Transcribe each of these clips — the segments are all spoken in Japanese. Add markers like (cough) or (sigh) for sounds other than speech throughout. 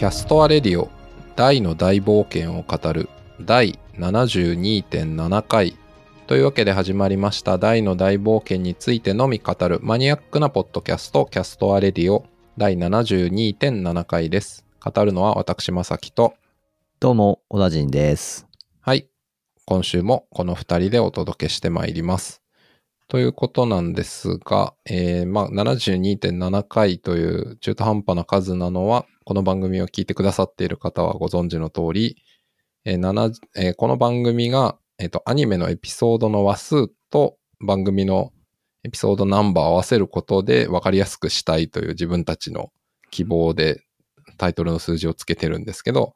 キャストアレディオダイの大冒険を語る第72.7回というわけで始まりましたダイの大冒険についてのみ語るマニアックなポッドキャストキャストアレディオ第72.7回です。語るのは私まさきとどうも、小田陣です。はい。今週もこの二人でお届けしてまいります。ということなんですが、えー、まあ、72.7回という中途半端な数なのは、この番組を聞いてくださっている方はご存知の通り、えーえーこの番組が、えっ、と、アニメのエピソードの話数と番組のエピソードナンバーを合わせることで分かりやすくしたいという自分たちの希望でタイトルの数字をつけてるんですけど、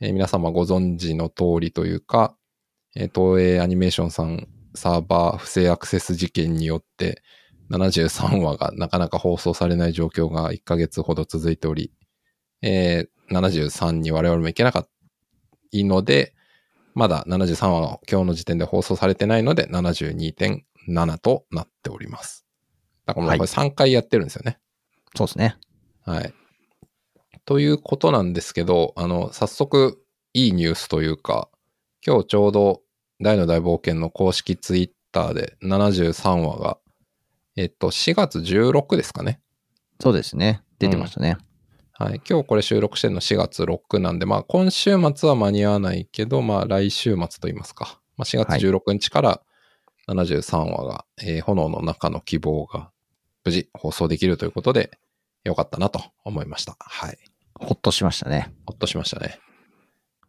えー皆様ご存知の通りというか、えー東映アニメーションさんサーバー不正アクセス事件によって73話がなかなか放送されない状況が1ヶ月ほど続いており、えー73に我々も行けなかったので、まだ73話が今日の時点で放送されてないので72.7となっております。だからもうこれ3回やってるんですよね。そうですね。はい。ということなんですけど、あの、早速、いいニュースというか、今日ちょうど、大の大冒険の公式ツイッターで73話が、えっと、4月16ですかね。そうですね。出てましたね。はい。今日これ収録してるの4月6なんで、まあ、今週末は間に合わないけど、まあ、来週末と言いますか。まあ、4月16日から73話が、えー炎の中の希望が無事放送できるということで、よかったなと思いました。はい。ほっとしましたね。ほっとしましたね。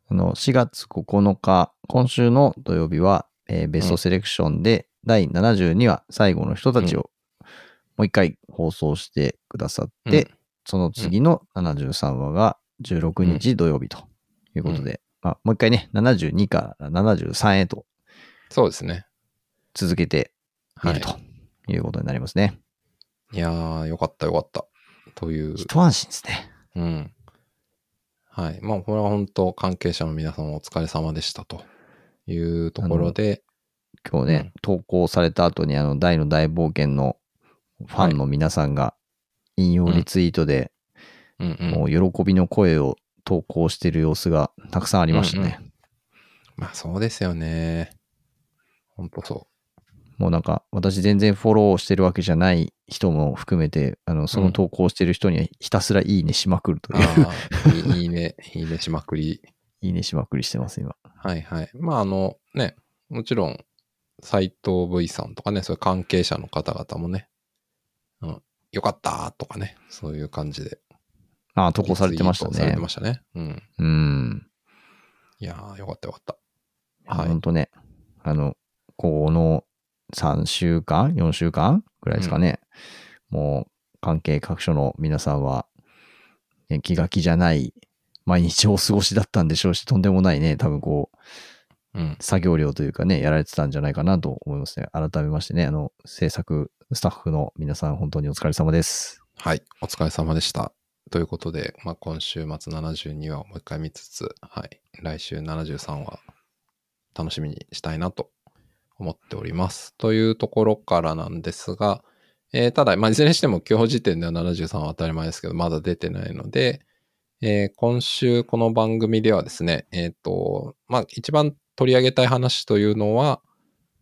あの、4月9日、今週の土曜日は、えーベストセレクションで、第72話、最後の人たちを、もう一回放送してくださって、うんその次の73話が16日土曜日ということで、まあ、もう一回ね、72から73へとそうですね。続けている。ということになりますね。いやー、よかったよかった。という、一安心ですね。うん。はい。まあ、これは本当関係者の皆様お疲れ様でしたというところで、今日ね、投稿された後にあの大の大冒険のファンの皆さんが引用リツイートで、うんうん。もう喜びの声を投稿している様子がたくさんありましたね。まあ、そうですよね。本当そもうなんか私全然フォローしてるわけじゃない人も含めて、あのその投稿してる人にはひたすらいいねしまくるとう。いう、ああ、いいね、いいねしまくり。(laughs) いいねしまくりしてます今。はいはい。まあ、あの、ね、もちろん、斎藤 V さんとかね、そういう関係者の方々もね、うん、よかったとかね、そういう感じで。ああ、投稿されてましたねリツイートされて。ましたね。うん。うん。いやー、よかったよかった。は、はいいほんとね、あの、この3週間 ?4 週間ぐらいですかね。もう関係各所の皆さんは、ね気が気じゃない毎日をお過ごしだったんでしょうし、とんでもないね、多分こう、うん。作業量というかね、やられてたんじゃないかなと思いますね。改めましてね、あの、制作スタッフの皆さん、本当にお疲れ様です。はい、お疲れ様でした。ということで、まあ、今週末72話をもう一回見つつ、はい、来週73話、楽しみにしたいなと思っております。というところからなんですが、えーただ、まあ、いずれにしても今日時点では73は当たり前ですけど、まだ出てないので、えー今週この番組ではですね、えっ、と、まあ、一番取り上げたい話というのは、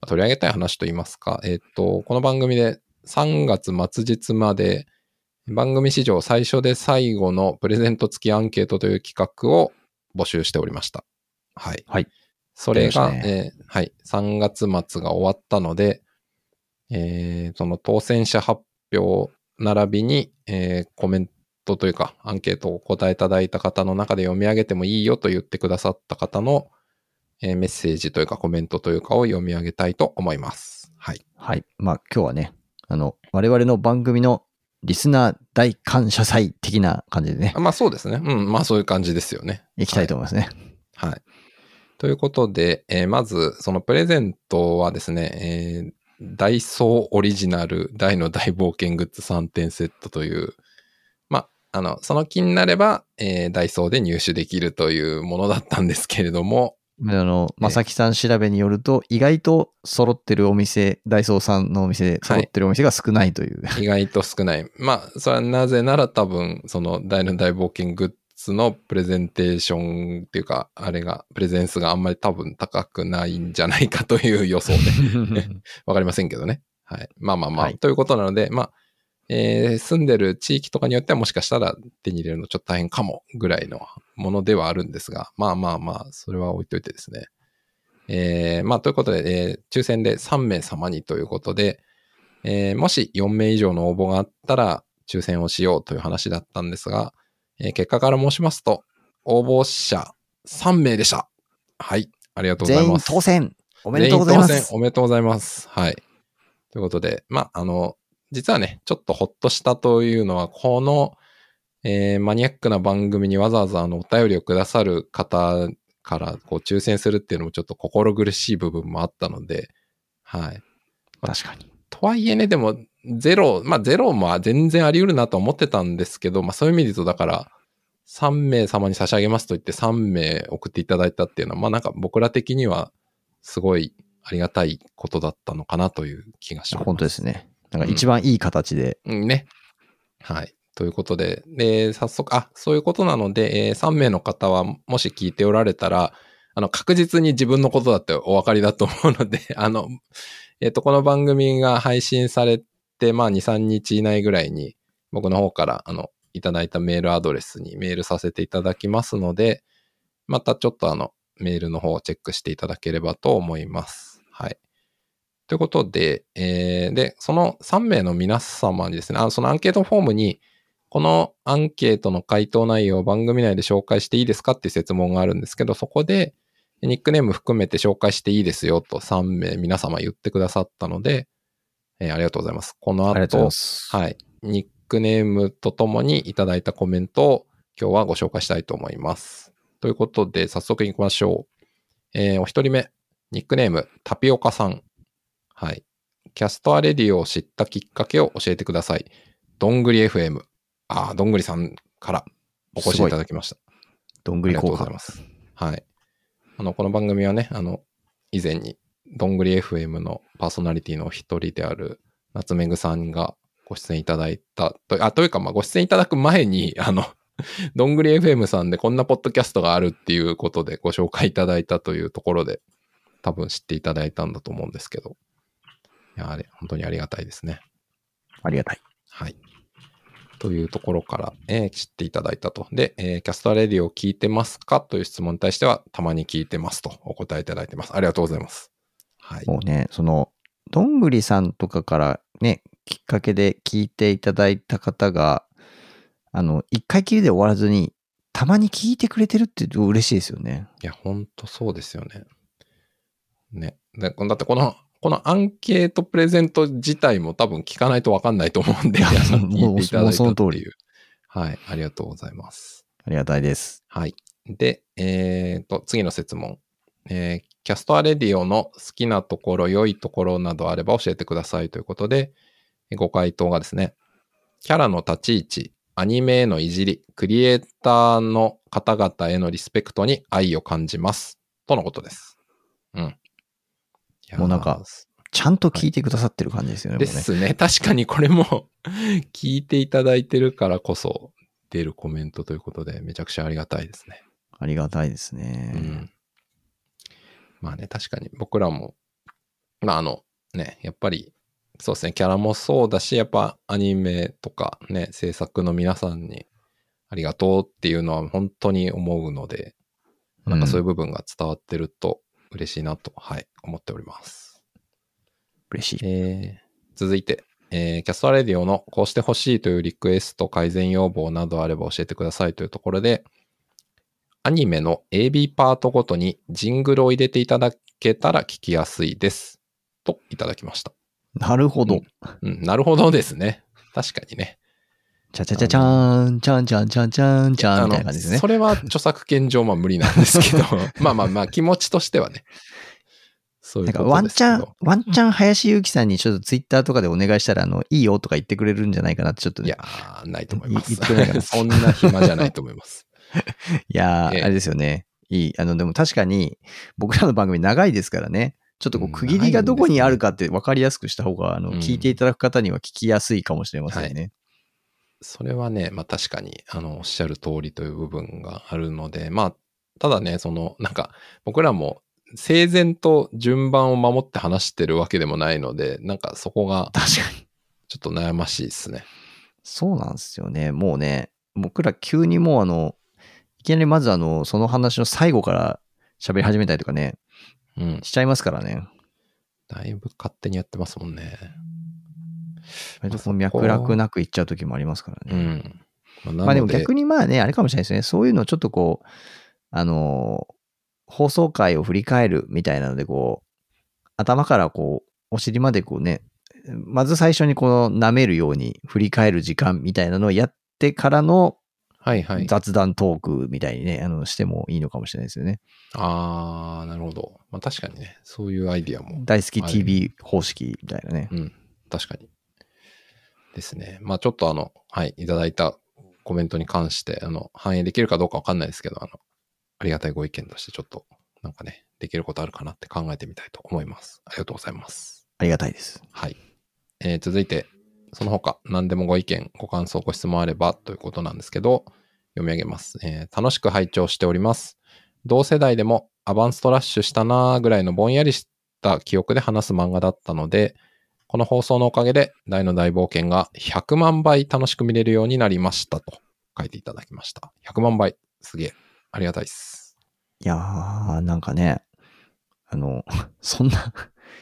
取り上げたい話と言いますか、えっ、と、この番組で3月末日まで、番組史上最初で最後のプレゼント付きアンケートという企画を募集しておりました。はい。はい。それが、やりましたえーはい、3月末が終わったので、えーその当選者発表並びに、えーコメントというか、アンケートをお答えいただいた方の中で読み上げてもいいよと言ってくださった方の、えーメッセージというかコメントというかを読み上げたいと思います。はい。はい。まあ、今日はね、あの、我々の番組のリスナー大感謝祭的な感じでねあ、まあそうですね。うん、まあそういう感じですよね。いきたいと思いますね。はい。ということで、えーまず、そのプレゼントはですね、えーダイソーオリジナル大の大冒険グッズ3点セットという、まあ、あの、その気になれば、えーダイソーで入手できるというものだったんですけれども、あの、まさきさん調べによると、意外と揃ってるお店、ダイソーさんのお店で揃ってるお店が少ないという。意外と少ない。まあ、それはなぜなら多分、その大の大冒険グッツのプレゼンテーションっていうか、あれが、プレゼンスがあんまり多分高くないんじゃないかという予想で。(laughs) わかりませんけどね。はい。まあまあまあ、はいということなので、まあ、えー住んでる地域とかによってはもしかしたら手に入れるのちょっと大変かもぐらいのものではあるんですが、まあまあまあ、それは置いといてですね。えーまあということで、えー抽選で3名様にということで、えーもし4名以上の応募があったら抽選をしようという話だったんですが、えー結果から申しますと、応募者3名でした。はい。ありがとうございます。当選おめでとうございま全員当す選おめでとうございます。はい。ということで、まあ、あの、実はね、ちょっとほっとしたというのは、この、えーマニアックな番組にわざわざあのお便りをくださる方からこう抽選するっていうのもちょっと心苦しい部分もあったので、はい。確かに。とはいえね、でも、ゼロ、まあゼロも全然あり得るなと思ってたんですけど、まあそういう意味で言うと、だから、3名様に差し上げますと言って3名送っていただいたっていうのは、まあなんか僕ら的には、すごいありがたいことだったのかなという気がします。本当ですね。なんか一番いい形で、うんね。はい。ということで、で、早速、あ、そういうことなので、えー3名の方は、もし聞いておられたら、あの、確実に自分のことだってお分かりだと思うので、あの、えっ、と、この番組が配信されて、まあ、2、3日以内ぐらいに、僕の方から、あの、いただいたメールアドレスにメールさせていただきますので、またちょっとあの、メールの方をチェックしていただければと思います。はい。ということで、えーで、その3名の皆様にですね、あそのアンケートフォームに、このアンケートの回答内容を番組内で紹介していいですかっていう質問があるんですけど、そこで、ニックネーム含めて紹介していいですよと3名皆様言ってくださったので、えーありがとうございます。この後。はい。ニックネームとともにいただいたコメントを今日はご紹介したいと思います。ということで、早速行きましょう。えーお一人目、ニックネーム、タピオカさん。はい。キャストアレディを知ったきっかけを教えてください。どんぐり FM。ああ、どんぐりさんからお越しいただきました。どんありがとう。ございます。はい。あの、この番組はね、あの、以前に、どんぐり FM のパーソナリティの一人である、夏目ぐさんがご出演いただいたと、あ、というか、まあ、ご出演いただく前に、あの、(laughs) どんぐり FM さんでこんなポッドキャストがあるっていうことでご紹介いただいたというところで、多分知っていただいたんだと思うんですけど、いや、あれ、本当にありがたいですね。ありがたい。はい。というところから、えー知っていただいたと。で、えーキャストレディを聞いてますか？という質問に対しては、たまに聞いてますとお答えいただいてます。ありがとうございます。はい。もうね、その、どんぐりさんとかからね、きっかけで聞いていただいた方が、あの、一回きりで終わらずに、たまに聞いてくれてるって嬉しいですよね。いや、ほんとそうですよね。ね。でだってこの、このアンケートプレゼント自体も多分聞かないとわかんないと思うんで、皆さん聞いていただいたってもうその通りいう。はい。ありがとうございます。ありがたいです。はい。で、えーと、次の質問。えーキャストアレディオの好きなところ、良いところなどあれば教えてくださいということで、ご回答がですね、キャラの立ち位置、アニメへのいじり、クリエイターの方々へのリスペクトに愛を感じます。とのことです。うん。もうなんかちゃんと聞いてくださってる感じですよね。もうねですね。確かにこれも (laughs) 聞いていただいてるからこそ出るコメントということで、めちゃくちゃありがたいですね。ありがたいですね。うん。まあね、確かに僕らも、まああの、ね、やっぱり、そうですね、キャラもそうだし、やっぱアニメとかね、制作の皆さんにありがとうっていうのは本当に思うので、なんかそういう部分が伝わってると嬉しいなと、はい、思っております。嬉しい。えー続いて、えーキャストアレディオのこうしてほしいというリクエスト、改善要望などあれば教えてくださいというところで、アニメの AB パートごとにジングルを入れていただけたら聞きやすいです。といただきました。なるほど。うん、なるほどですね。確かにね。ちゃちゃちゃちゃーん、ちゃんちゃんちゃんちゃんちゃんみたいな感じですねそ。れは著作権上まあ無理なんですけど、(laughs) まあまあまあ気持ちとしてはね。そういなんかうことワンチャンワンチャン林ゆきさんにちょっとツイッターとかでお願いしたら、あの、いいよとか言ってくれるんじゃないかなってちょっとね。いやー、ないと思います。(laughs) そんな暇じゃないと思います。いやー、ええあれですよね。いい。あの、でも確かに、僕らの番組長いですからね。ちょっとこうんう区切りがどこにあるかって分かりやすくした方が、あの、うん聞いていただく方には聞きやすいかもしれませんね。それはね、まあ確かに、あの、おっしゃる通りという部分があるので、まあ、ただね、その、なんか、僕らも整然と順番を守って話してるわけでもないので、なんかそこが確かに。ちょっと悩ましいですね。そうなんですよね。もうね、僕ら急にもうあの、いきなりまずあの、その話の最後から喋り始めたりとかね、うん。しちゃいますからね。だいぶ勝手にやってますもんね。割と脈絡なくいっちゃう時もありますからね。うん。まあ、まあでも逆に、にまあね、あれかもしれないですね。そういうのをちょっとこう、あのー放送回を振り返るみたいなので、こう、頭からこう、お尻までこうね、まず最初にこう、舐めるように振り返る時間みたいなのをやってからのはいはい。雑談トークみたいにね、あの、してもいいのかもしれないですよね。あー、なるほど。まあ確かにね、そういうアイディアも。大好き TV 方式みたいなね。うん。確かに。ですね。まあちょっとあの、はい、いただいたコメントに関して、あの、反映できるかどうかわかんないですけど、あの、ありがたいご意見としてちょっと、なんかね、できることあるかなって考えてみたいと思います。ありがとうございます。ありがたいです。はい。えー続いて、その他、何でもご意見、ご感想、ご質問あればということなんですけど、読み上げます。えー楽しく拝聴しております。同世代でもアバンストラッシュしたなーぐらいのぼんやりした記憶で話す漫画だったので、この放送のおかげで大の大冒険が100万倍楽しく見れるようになりましたと書いていただきました。100万倍。すげえ。ありがたいです。いやー、なんかね、あの、そんな、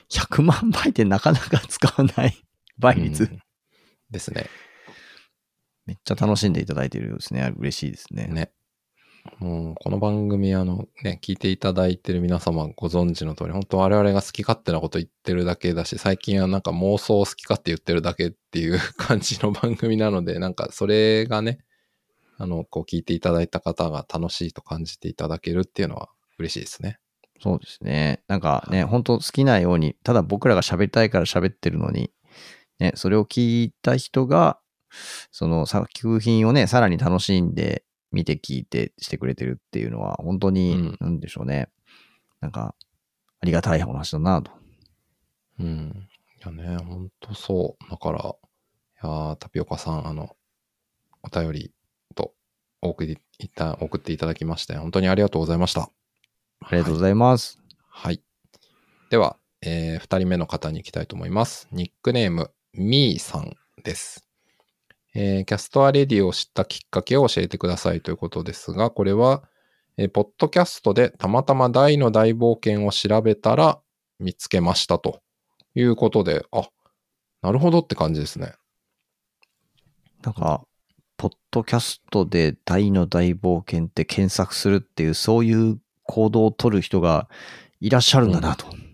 100万倍ってなかなか使わない倍率。うんですね。めっちゃ楽しんでいただいてるようですね。嬉しいですね。ね。もう、この番組、あの、ね、聞いていただいてる皆様ご存知の通り、本当我々が好き勝手なこと言ってるだけだし、最近はなんか妄想好き勝手言ってるだけっていう (laughs) 感じの番組なので、なんかそれがね、あの、こう聞いていただいた方が楽しいと感じていただけるっていうのは嬉しいですね。そうですね。なんかね、本当好きなように、ただ僕らが喋りたいから喋ってるのに、ね、それを聞いた人が、その作品をね、さらに楽しんで見て聞いてしてくれてるっていうのは、本当に、うんなんでしょうね。なんか、ありがたい話だなと。うん。いやね、ほんとそう。だから、いやータピオカさん、あの、お便りと送りいた送っていただきまして、本当にありがとうございました。ありがとうございます。はい。では、えー、二人目の方に行きたいと思います。ニックネーム、みーさんです。えーキャストアレディを知ったきっかけを教えてくださいということですが、これは、えーポッドキャストでたまたま大の大冒険を調べたら見つけましたということで、あ、なるほどって感じですね。なんか、ポッドキャストで大の大冒険って検索するっていう、そういう行動を取る人がいらっしゃるんだなと。ね。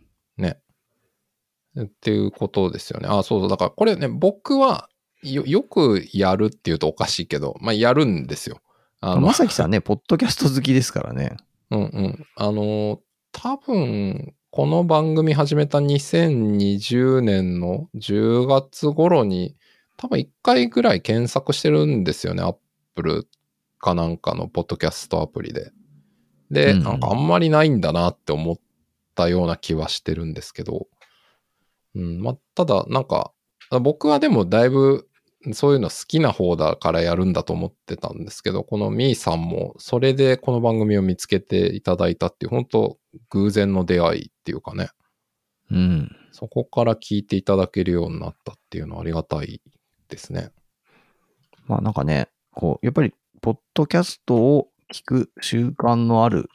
っていうことですよね。あ、そうそう。だからこれね、僕はよよくやるっていうとおかしいけど、まあやるんですよ。あのまさきさんね、ポッドキャスト好きですからね。うんうん。あの、多分、この番組始めた2020年の10月頃に、多分1回ぐらい検索してるんですよね。Apple かなんかのポッドキャストアプリで。で、うんなんかあんまりないんだなって思ったような気はしてるんですけど。うん、まあ、ただ、なんか、僕はでもだいぶそういうの好きな方だからやるんだと思ってたんですけど、このミーさんもそれでこの番組を見つけていただいたっていう、本当偶然の出会いっていうかね、うん。そこから聞いていただけるようになったっていうのはありがたいですね。まあなんかね、こう、やっぱり、ポッドキャストを聞く習慣のある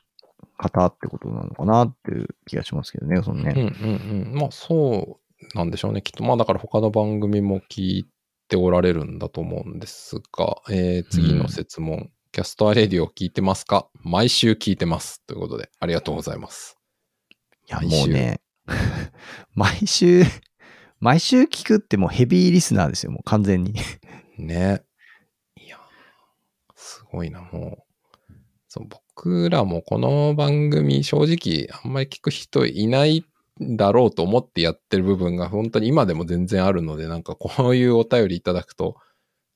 方ってことなのかなっていう気がしますけどね、そのうんうんね。うん。まあそうなんでしょうね。きっと、まあだから他の番組も聞いておられるんだと思うんですが、えー次の質問。キャストアレディを聞いてますか？毎週聞いてます。ということで、ありがとうございます。いや、もうね、(laughs) 毎週、毎週聞くってもうヘビーリスナーですよ、もう完全に。ね。いや、すごいな、もう。そう僕らもこの番組、正直、あんまり聞く人いないだろうと思ってやってる部分が本当に今でも全然あるので、なんかこういうお便りいただくと、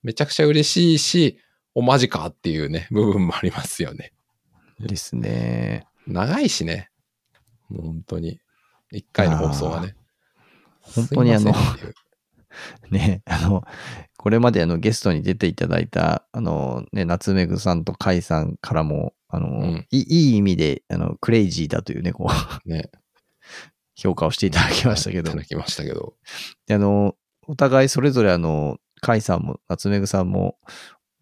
めちゃくちゃ嬉しいし、おマジかっていうね、部分もありますよね。ですね。長いしね。本当に。一回の放送がね。本当にあのね、あの、これまであのゲストに出ていただいた、あのね、夏目ぐさんとカイさんからも、あの、んいいいい意味で、あの、クレイジーだというね、こう、ね。評価をしていただきましたけどいた、だきましたけど。であの、お互いそれぞれあの、カイさんも夏目ぐさんも、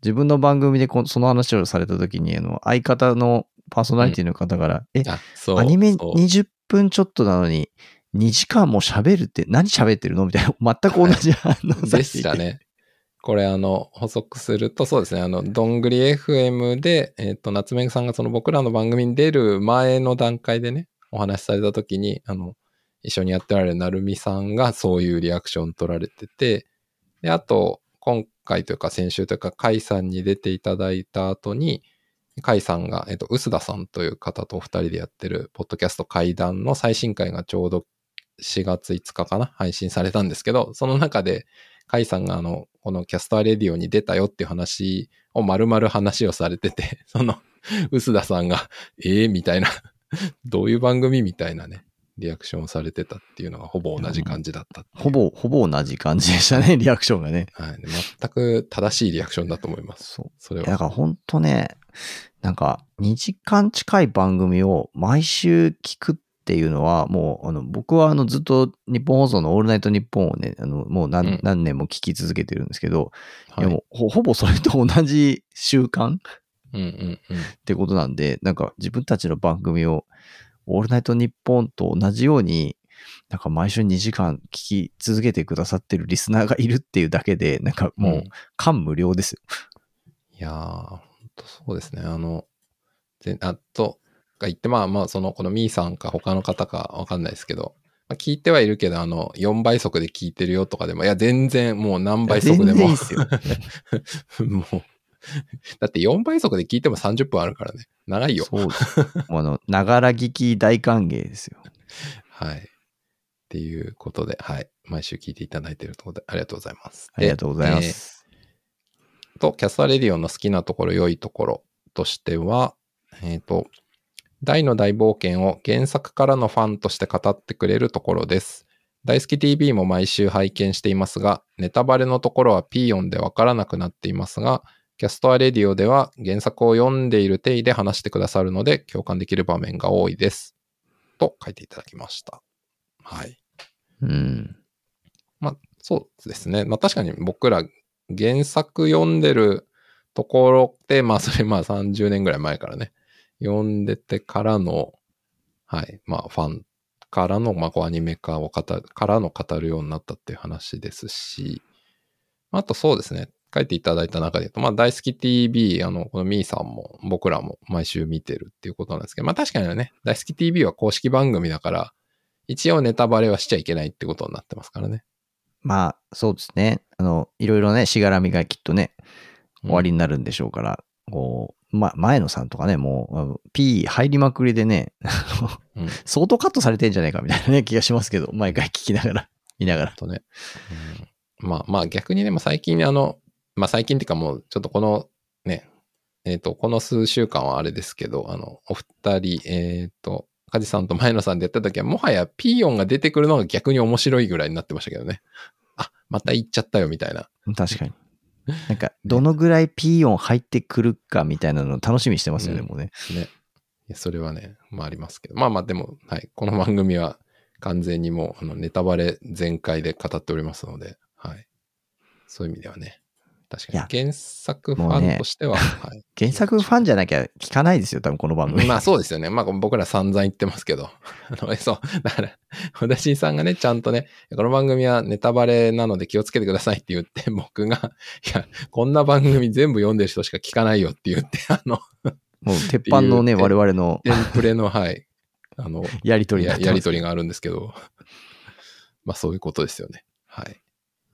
自分の番組でこその話をされた時に、あの、相方のパーソナリティの方から、え、あ、そう。アニメそう20分ちょっとなのに、2時間も喋るって何喋ってるの？みたいな、全く同じ反応さでしたね。これあの、補足すると、そうですね、あの、どんぐり FM で、えっ、と、夏目さんがその僕らの番組に出る前の段階でね、お話しされた時に、あの、一緒にやってられるなるみさんがそういうリアクション取られてて、で、あと、今回というか先週というか、カイさんに出ていただいた後に、カイさんが、えっ、と、臼田さんという方とお二人でやってる、ポッドキャスト会談の最新回がちょうど4月5日かな配信されたんですけど、その中で、カイさんがあの、このキャスターレディオに出たよっていう話を丸々話をされてて、その、臼田さんが、ええみたいな、どういう番組みたいなね、リアクションをされてたっていうのがほぼ同じ感じだったっうほ。ぼ、ほぼ同じ感じでしたね、(laughs) リアクションがね。はい。全く正しいリアクションだと思います。そう。それいやだは。から本当ね、なんか2時間近い番組を毎週聞くっていうのは、もうあの僕はあのずっと日本放送のオールナイトニッポンをね、あのもう何,、うん何年も聞き続けてるんですけど、はいいやもうほほぼそれと同じ習慣っうんうんうん。てことなんで、なんか自分たちの番組をオールナイトニッポンと同じように、なんか毎週2時間聞き続けてくださってるリスナーがいるっていうだけで、なんかもう感無量ですよ。いやー、ほんとそうですね。あの、ぜあと、が言って、まあまあ、その、このミーさんか他の方かわかんないですけど、まあ、聞いてはいるけど、あの、4倍速で聞いてるよとかでも、いや、全然もう何倍速でも。全然いいっすよ。(laughs) もう、だって4倍速で聞いても30分あるからね。長いよ。そうです。の、ながら聞き大歓迎ですよ。(laughs) はい。っていうことで、はい。毎週聞いていただいているところで、ありがとうございます。ありがとうございまで。す。えーと、キャストアレディオの好きなところ、良いところとしては、えっ、と、ダイの大冒険を原作からのファンとして語ってくれるところです。大好き TV も毎週拝見していますが、ネタバレのところはピー音でわからなくなっていますが、キャストアレディオでは原作を読んでいる体で話してくださるので共感できる場面が多いです。と書いていただきました。はい。うん。まあ、そうですね。まあ確かに僕ら原作読んでるところで、まあそれまあ30年ぐらい前からね、読んでてからの、はい、まあファンからの、まあこうアニメ化を語る、からの語るようになったっていう話ですし、あとそうですね、書いていただいた中で言うと、まあ大好き TV、あの、このミーさんも僕らも毎週見てるっていうことなんですけど、まあ確かにね、大好き TV は公式番組だから、一応ネタバレはしちゃいけないってことになってますからね。まあ、そうですね。あの、いろいろね、しがらみがきっとね、うん終わりになるんでしょうから、こう、ま、前野さんとかね、もう P 入りまくりでね、うん (laughs) 相当カットされてんじゃないかみたいなね、気がしますけど、毎回聞きながら、見ながら。とね。うんまあまあ逆にでも最近あの、まあ最近っていうかもうちょっとこのね、えっ、と、この数週間はあれですけど、あの、お二人、えっ、と、カジさんと前野さんでやった時はもはやピーヨンが出てくるのが逆に面白いぐらいになってましたけどね。あ、また行っちゃったよみたいな。確かに。(laughs) なんか、どのぐらい P 音入ってくるかみたいなの楽しみにしてますよね、うんもうね。ね。いやそれはね、まあありますけど。まあまあでも、はい。この番組は完全にもうあのネタバレ全開で語っておりますので、はい。そういう意味ではね。確かに原作ファンとしては、(laughs) はい。原作ファンじゃなきゃ聞かないですよ、多分この番組。(laughs) まあそうですよね。まあ僕ら散々言ってますけど。(laughs) あの、そう。だから、小田新さんがね、ちゃんとね、この番組はネタバレなので気をつけてくださいって言って、僕が、いや、こんな番組全部読んでる人しか聞かないよって言って、あの、もう鉄板のね、我々のテンプレの、はい、あの、やりとりやりとりがあるんですけど、まあそういうことですよね。はい。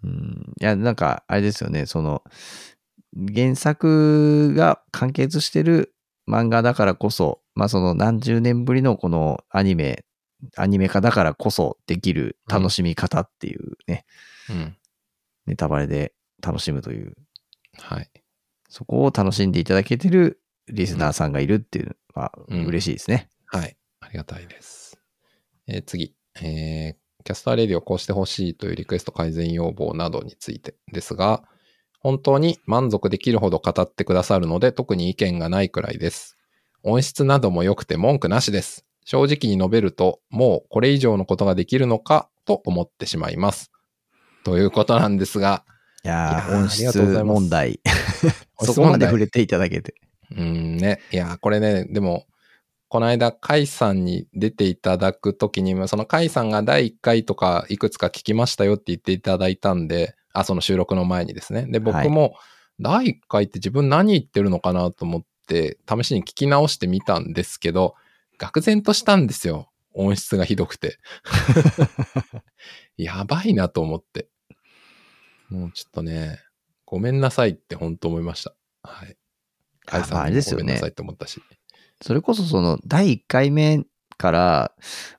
うんいや、なんか、あれですよね、その、原作が完結してる漫画だからこそ、まあその何十年ぶりのこのアニメ、アニメ化だからこそできる楽しみ方っていうね、うん。ネタバレで楽しむという、はい。そこを楽しんでいただけてるリスナーさんがいるっていうのはうん嬉しいですね。はい。ありがたいです。えー次。えーキャスターレディをこうしてほしいというリクエスト改善要望などについてですが、本当に満足できるほど語ってくださるので特に意見がないくらいです。音質なども良くて文句なしです。正直に述べると、もうこれ以上のことができるのかと思ってしまいます。ということなんですが、いやー、音質問題。(laughs) 音そこまで触れていただけて。うんね。いや、これね、でも、この間、カイさんに出ていただくときに、そのカイさんが第1回とかいくつか聞きましたよって言っていただいたんで、あ、その収録の前にですね。で、僕も、第1回って自分何言ってるのかなと思って、試しに聞き直してみたんですけど、愕然としたんですよ。音質がひどくて。(laughs) やばいなと思って。もうちょっとね、ごめんなさいって本当思いました。はい。カイまあさんにあれですよねもごめんなさいって思ったし。それこそその第1回目から、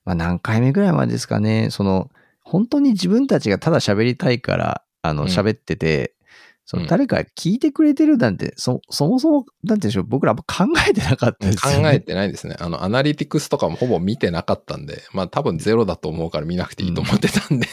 まあ、何回目ぐらいまでですかね、その本当に自分たちがただ喋りたいから、あのうん喋ってて、そうんの誰か聞いてくれてるなんて、そそもそも、なんて言うんでしょう、僕ら考えてなかったですね。えてないですね。あの、アナリティクスとかもほぼ見てなかったんで、まあ多分ゼロだと思うから見なくていいと思ってたんで。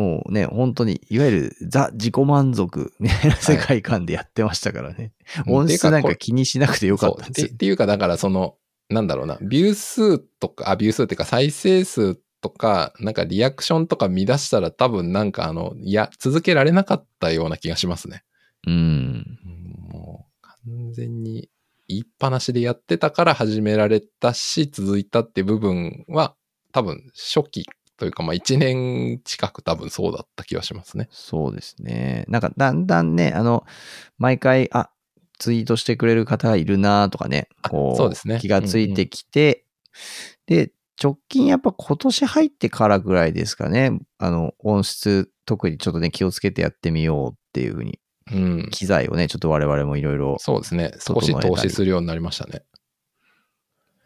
もうね、本当に、いわゆるザ自己満足みたいな世界観でやってましたからね。音質なんか気にしなくてよかったんですよって。いうか、だからその、なんだろうな、ビュー数とか、あ、ビュー数っていうか再生数とか、なんかリアクションとか見出したら多分なんかあの、いや、続けられなかったような気がしますね。うん。うんもう完全に言いっぱなしでやってたから始められたし、続いたって部分は多分初期というかまあ1年近く多分そうだった気がしますね。そうですね。なんかだんだんね、あの、毎回、あ、ツイートしてくれる方がいるなとかね、あこう、そうですね気がついてきて、で、直近やっぱ今年入ってからぐらいですかね、あの、音質、特にちょっとね、気をつけてやってみようっていうふうに、うん。機材をね、ちょっと我々もいろいろ、そうですね。少し投資するようになりましたね。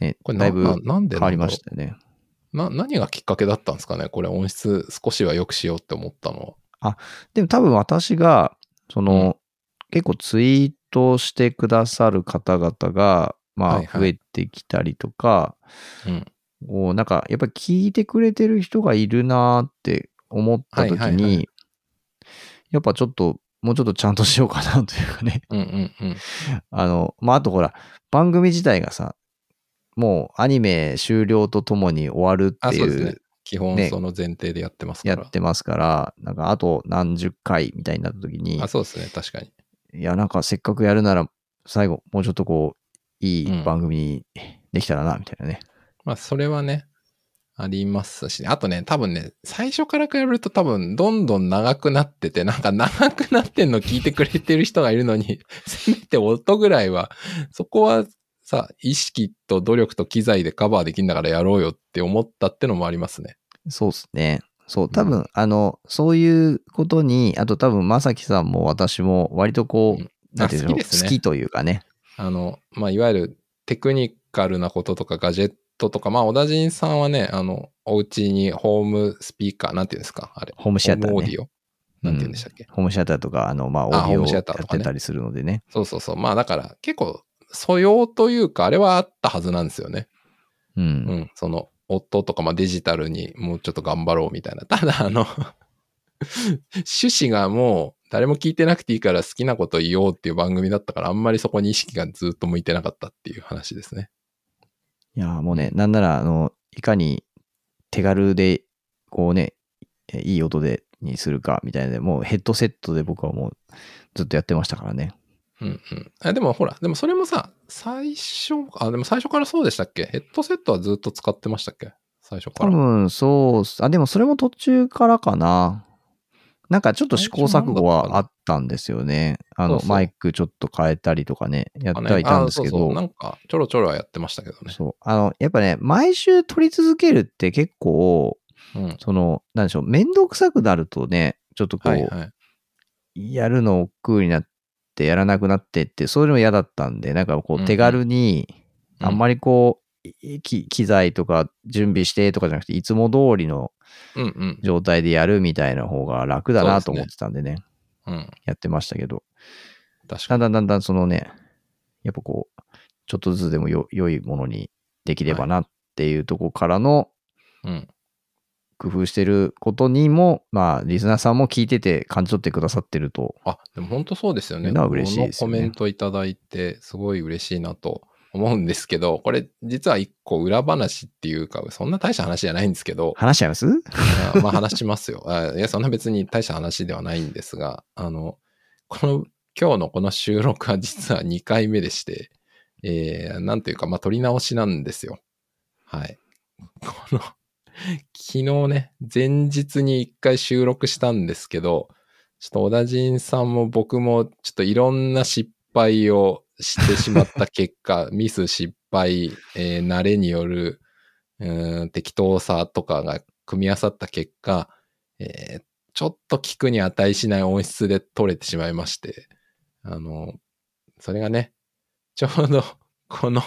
ね、これなだいぶ変わりましたよね。な、何がきっかけだったんですかね？これ音質少しは良くしようって思ったのは。でも多分私が、その、うん結構ツイートしてくださる方々が、まあはいはい増えてきたりとか、うん。こうなんかやっぱり聞いてくれてる人がいるなーって思った時に、はいはいはいやっぱちょっと、もうちょっとちゃんとしようかなというかね。うんうんうん。(laughs) あの、まあ、あとほら、番組自体がさ、もうアニメ終了とともに終わるっあ、ていうね。基本ねその前提でやってますから。やってますから、なんかあと何十回みたいになった時にあ、、そうですね。確かに。いや、なんかせっかくやるなら、最後、もうちょっとこう、いい番組にできたらな、みたいなね。まあ、それはね、ありますし、あとね、多分ね、最初から比べると多分、どんどん長くなってて、なんか長くなってんの聞いてくれてる人がいるのに、(laughs) せめて音ぐらいは、そこはさ、意識と努力と機材でカバーできんだからやろうよって思ったってのもありますね。そうですね。そう、多分、あの、そういうことに、あと多分、まさきさんも私も割とこう、うんなんていうのあ好きですね好きというかね。あの、まあ、いわゆるテクニカルなこととかガジェットとか、まあ、小田人さんはね、あの、お家にホームスピーカー、なんていうんですかあれ。ホームシアターねホームオーディオ？なんて言うんでしたっけ、ホームシアターとか、あの、まあ、オーディオをやってたりするのでね。そうそうそう。まあだから結構素養というかあれはあったはずなんですよね。う。うんん。その音とかまあデジタルにもうちょっと頑張ろうみたいな。(laughs) ただあの趣旨がもう誰も聞いてなくていいから好きなこと言おうっていう番組だったからあんまりそこに意識がずっと向いてなかったっていう話ですね。いや、もうね、なんなら、あの、いかに手軽で、こうね、えいい音で、にするか、みたいなので、もうヘッドセットで僕はもうずっとやってましたからね。うんうん。あでもほら、でもそれもさ、最初、あ、でも最初からそうでしたっけ？ヘッドセットはずっと使ってましたっけ？最初から。多分、そう。あ、でもそれも途中からかな。なんかちょっと試行錯誤はあったんですよね。あの、そうそうマイクちょっと変えたりとかね、やってはいたんですけど。あそうそうなんかちょろちょろはやってましたけどね。そう。あの、やっぱね、毎週撮り続けるって結構、うん。その、なんでしょう、めんどくさくなるとね、ちょっとこう、はいはい。やるの億劫になって、やらなくなってって、そういうのも嫌だったんで、なんかこうんううん手軽に、あんまり。りこう、い機機材とか準備してとかじゃなくて、いつも通りのうんうん。状態でやるみたいな方が楽だなと思ってたんでね、うん。やってましたけど、確かに。だんだんだんだんそのね、やっぱこう、ちょっとずつでもよ良いものにできればなっていうとこからの、うん。工夫してることにも、まあ、リスナーさんも聞いてて感じ取ってくださってると、あ、でも本当そうですよね。嬉しいですよねこのコメントいただいて、すごい嬉しいなと思うんですけど、これ実は一個裏話っていうか、そんな大した話じゃないんですけど、話しちゃいます？あまあ話しますよあ。いや、そんな別に大した話ではないんですが、あの、この、今日のこの収録は実は2回目でして、えー、なんというか、まあ撮り直しなんですよ。はい。この、(laughs) 昨日ね、前日に1回収録したんですけど、ちょっと小田陣さんも僕もちょっといろんな失敗をしてしまった結果、(laughs) ミス、失敗、えー慣れによる、うん適当さとかが組み合わさった結果、えーちょっと聞くに値しない音質で撮れてしまいまして、あの、それがね、ちょうどこの、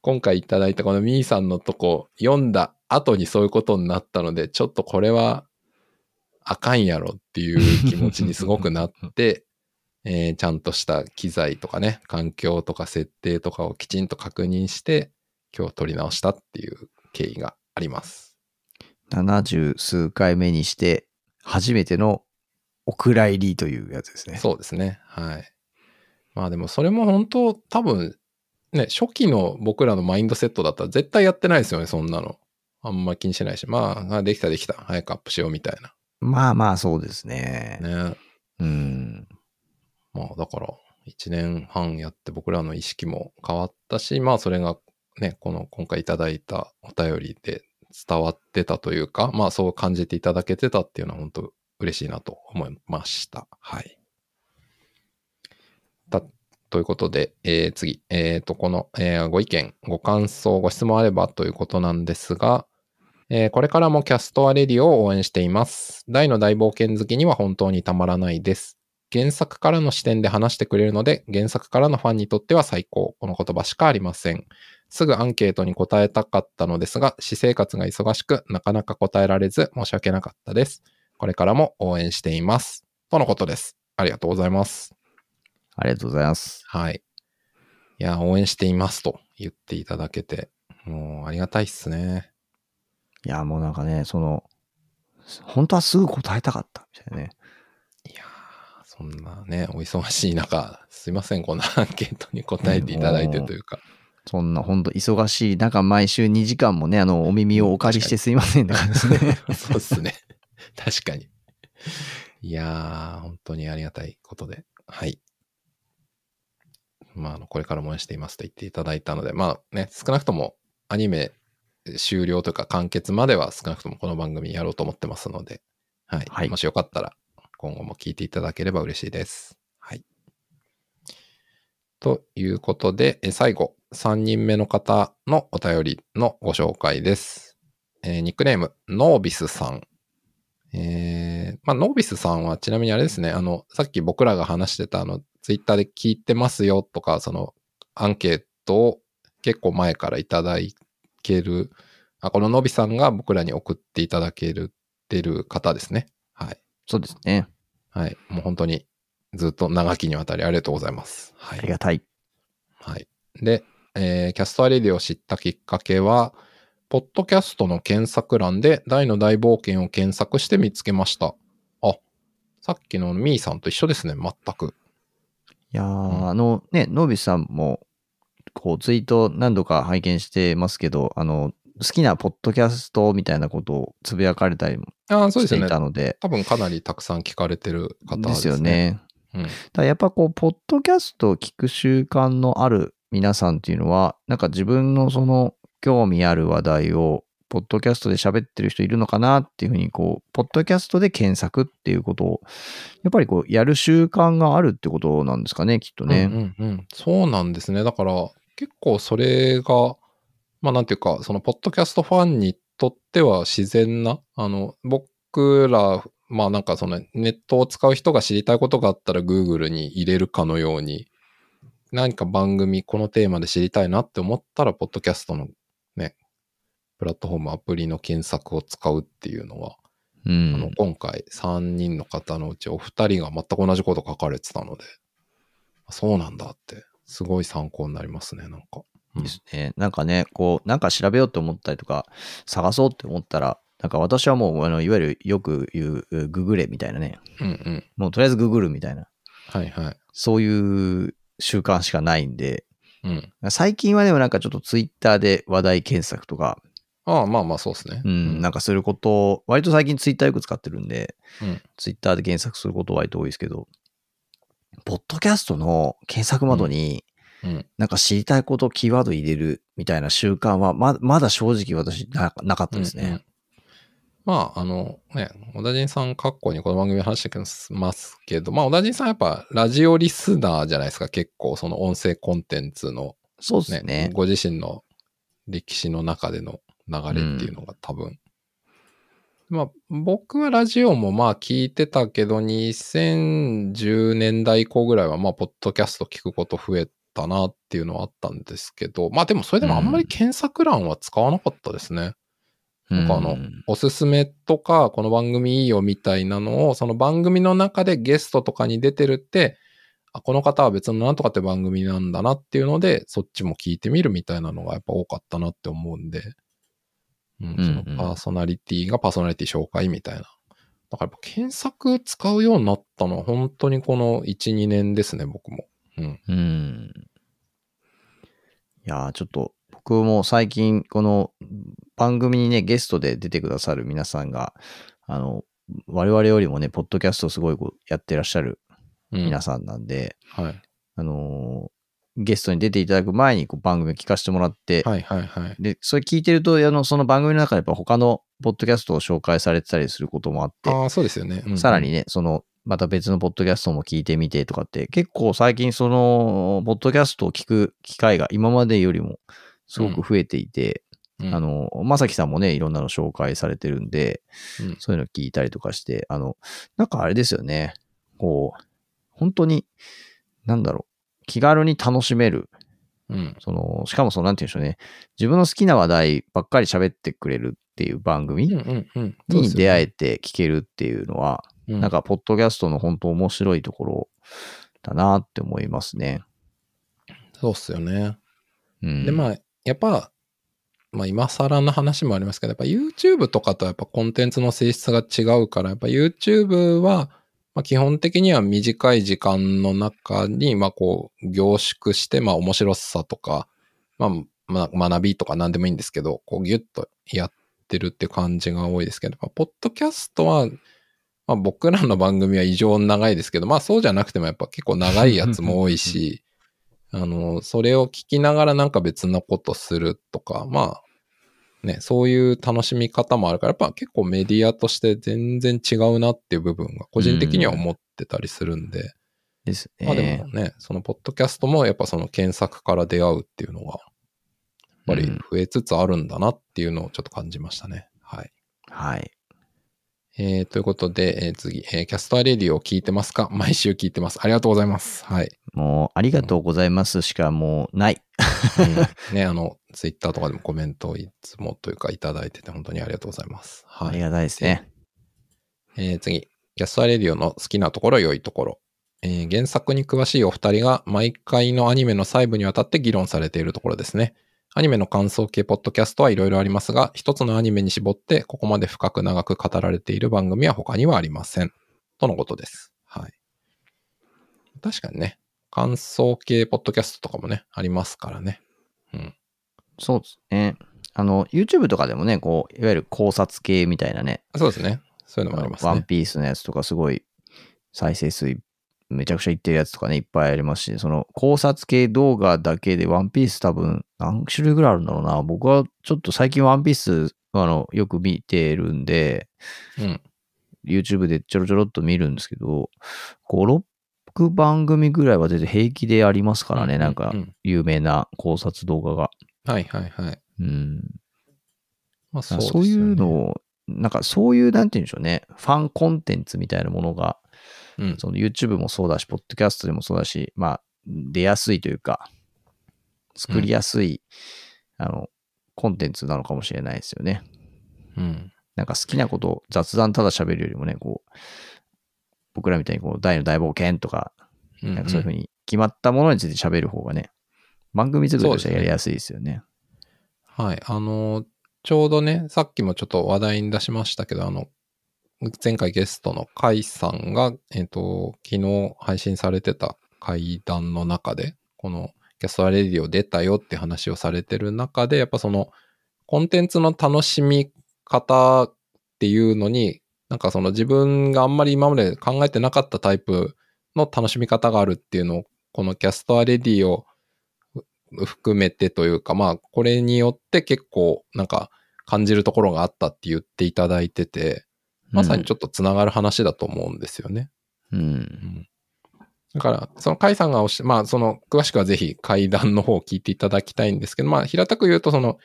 今回いただいたこのミーさんのとこ読んだ後にそういうことになったので、ちょっとこれはあかんやろっていう気持ちにすごくなって、(laughs) えーちゃんとした機材とかね、環境とか設定とかをきちんと確認して、今日撮り直したっていう経緯があります。70数回目にして、初めてのお蔵入りというやつですね。そうですね。はい。まあでもそれも本当多分、ね、初期の僕らのマインドセットだったら絶対やってないですよね、そんなの。あんま気にしてないし。まあ、あできたできた。早くアップしようみたいまあまあそうですね。な。ね。うん。まあだから、1年半やって僕らの意識も変わったし、まあそれがね、この今回いただいたお便りで伝わってたというか、まあそう感じていただけてたっていうのは本当嬉しいなと思いました。はい。たということで、えー次、えっ、と、この、えーご意見、ご感想、ご質問あればということなんですが、えーこれからもキャストアレディを応援しています。大の大冒険好きには本当にたまらないです。原作からの視点で話してくれるので、原作からのファンにとっては最高。この言葉しかありません。すぐアンケートに答えたかったのですが、私生活が忙しく、なかなか答えられず申し訳なかったです。これからも応援しています。とのことです。ありがとうございます。ありがとうございます。はい。いや、応援していますと言っていただけて、もうありがたいっすね。いや、もうなんかね、その、本当はすぐ答えたかった、みたいなね。いやー、そんなね、お忙しい中、すいません、こんなアンケートに答えていただいてというか。そんな本当忙しい中、毎週2時間もね、あの、お耳をお借りしてすいませんって感じですね。(laughs) そうっすね。確かに。いやー、本当にありがたいことで。はい。まあ、あの、これからも応援していますと言っていただいたので、まあね、少なくともアニメ終了というか完結までは少なくともこの番組やろうと思ってますので、はい。はいもしよかったら今後も聞いていただければ嬉しいです。はい。ということで、え最後、3人目の方のお便りのご紹介です。えーニックネーム、ノービスさん。えーまあ、ノービスさんはちなみにあれですね、あの、さっき僕らが話してたあの、ツイッターで聞いてますよとか、その、アンケートを結構前からいただける、あ、このノビさんが僕らに送っていただけるってる方ですね。はい。そうですね。はい。もう本当にずっと長きにわたりありがとうございます。はい。ありがたい。はい。で、えーキャストアレディオを知ったきっかけは、ポッドキャストの検索欄でダイの大冒険を検索して見つけました。あ、さっきのミーさんと一緒ですね、全く。いやー、んあのね、ノービスさんも、こう、ツイート何度か拝見してますけど、あの、好きなポッドキャストみたいなことをつぶやかれたりもしていた。ので、多分かなりたくさん聞かれてる方でですすね。よ。ね。うん。だやっぱこう、ポッドキャストを聞く習慣のある皆さんっていうのは、なんか自分のその興味ある話題を、ポッドキャストで喋ってる人いるのかなっていうふうに、こう、ポッドキャストで検索っていうことを、やっぱりこう、やる習慣があるってことなんですかね、きっとね。うんうんうん。そうなんですね。だから、結構それが、まあなんていうか、そのポッドキャストファンにとっては自然な、あの、僕ら、まあなんかそのネットを使う人が知りたいことがあったら Google に入れるかのように、何か番組、このテーマで知りたいなって思ったら、ポッドキャストのね、プラットフォーム、アプリの検索を使うっていうのは、うあのん。今回3人の方のうちお二人が全く同じこと書かれてたので、あそうなんだって、すごい参考になりますね、なんか。うんですね。なんかね、こう、なんか調べようと思ったりとか、探そうって思ったら、なんか私はもう、あの、いわゆるよく言う、ググれみたいなね。うんうん。もうとりあえずググるみたいな。はいはい。そういう習慣しかないんで、うん。最近はでもなんかちょっとツイッターで話題検索とか、ああ、まあまあそうですね。うん、なんかすることを、割と最近ツイッターよく使ってるんで、うんツイッターで検索すること割と多いですけど、ポッドキャストの検索窓に、うん。なんか知りたいことをキーワード入れるみたいな習慣はままだ正直私ななかったですね。うんうんまあ、あのね、小田人さん、括弧にこの番組で話してますけど、まあ、小田人さんやっぱラジオリスナーじゃないですか、結構、その音声コンテンツのそうですね、ね。ご自身の歴史の中での流れっていうのが多分。まあ、僕はラジオもまあ聞いてたけど、2010年代以降ぐらいはまあ、ポッドキャスト聞くこと増えたなっていうのはあったんですけど、まあでもそれでもあんまり検索欄は使わなかったですね。なんかあのうんおすすめとか、この番組いいよみたいなのを、その番組の中でゲストとかに出てるって、あ、この方は別のなんとかって番組なんだなっていうので、そっちも聞いてみるみたいなのがやっぱ多かったなって思うんで、うん、うんうんそのパーソナリティがパーソナリティ紹介みたいな。だからやっぱ検索使うようになったのは本当にこの1、2年ですね、僕も。うん。うん。いやーちょっと、僕も最近、この番組にね、ゲストで出てくださる皆さんが、あの、我々よりもね、ポッドキャストをすごいやってらっしゃるうん、皆さんなんで、はい。あのーゲストに出ていただく前にこう番組を聞かせてもらって、はいはいはい。で、それ聞いてると、あの、その番組の中でやっぱ他のポッドキャストを紹介されてたりすることもあって、ああ、そうですよね。うんさらにね、その、また別のポッドキャストも聞いてみてとかって、結構最近その、ポッドキャストを聞く機会が今までよりもすごく増えていて、うん。あの、まさきさんもね、いろんなの紹介されてるんで、うん。そういうの聞いたりとかして、あの、なんかあれですよね、こう、本当に、なんだろう、気軽に楽しめる、うん。その、しかもその、なんて言うんでしょうね、自分の好きな話題ばっかり喋ってくれるっていう番組に出会えて聞けるっていうのは、うんなんか、ポッドキャストの本当面白いところだなって思いますね。そうっすよね。うん。で、まあ、やっぱ、まあ今更の話もありますけど、やっぱ YouTube とかとやっぱコンテンツの性質が違うから、やっぱ YouTube は、まあ基本的には短い時間の中に、まあこう凝縮して、まあ面白さとか、まあ、まあ学びとか何でもいいんですけど、こうギュッとやってるって感じが多いですけど、まあポッドキャストは、まあ僕らの番組は異常に長いですけど、まあそうじゃなくてもやっぱ結構長いやつも多いし、(laughs) あの、それを聞きながらなんか別のことするとか、まあ、ね、そういう楽しみ方もあるから、やっぱ結構メディアとして全然違うなっていう部分が個人的には思ってたりするんで、ですね。まあでもね、そのポッドキャストもやっぱその検索から出会うっていうのが、やっぱり増えつつあるんだなっていうのをちょっと感じましたね。はい。はい。えー、ということで、えー次、えーキャストアレディオを聞いてますか？毎週聞いてます。ありがとうございます。はい。もう、ありがとうございますしかもうない。うんね、あの、ツイッターとかでもコメントをいつもというかいただいてて本当にありがとうございます。はい。ありがたいですね。えー次、キャストアレディオの好きなところ、良いところ。えー原作に詳しいお二人が毎回のアニメの細部にわたって議論されているところですね。アニメの感想系ポッドキャストはいろいろありますが、一つのアニメに絞ってここまで深く長く語られている番組は他にはありません。とのことです。はい。確かにね、感想系ポッドキャストとかもね、ありますからね。うん。そうですね。あの、YouTube とかでもね、こう、いわゆる考察系みたいなね、そうですね。そういうのもありますね。ワンピースのやつとかすごい再生数めちゃくちゃいってるやつとかね、いっぱいありますし、その考察系動画だけでワンピース多分何種類ぐらいあるんだろうな。僕はちょっと最近ワンピースあのよく見てるんで、うん。YouTube でちょろちょろっと見るんですけど、5、6番組ぐらいは全然平気でありますからね、うんなんかうん有名な考察動画が。はいはいはい。うん。まあそそうう,、いうのを、なんかそういう、なんて言うんでしょうね、ファンコンテンツみたいなものが、うん。その YouTube もそうだし、ポッドキャストでもそうだし、まあ、出やすいというか、作りやすい、あの、コンテンツなのかもしれないですよね。うん。なんか好きなことを雑談ただ喋るよりもね、こう、僕らみたいにこう、大の大冒険とか、うんなんかそういうふうに決まったものについて喋る方がね、番組作りとしてはやりやすいですよね。はい。あの、ちょうどね、さっきもちょっと話題に出しましたけど、あの、前回ゲストのカイさんが、えっ、と、昨日配信されてた会談の中で、このキャストアレディオ出たよって話をされてる中で、やっぱその、コンテンツの楽しみ方っていうのに、なんかその自分があんまり今まで考えてなかったタイプの楽しみ方があるっていうのを、このキャストアレディを含めてというか、まあ、これによって結構なんか感じるところがあったって言っていただいてて、まさにちょっとつながる話だと思うんですよね。うん。うんだから、その、カイさんがおっしまあ、その、詳しくはぜひ階段の方を聞いていただきたいんですけど、まあ、平たく言うと、その、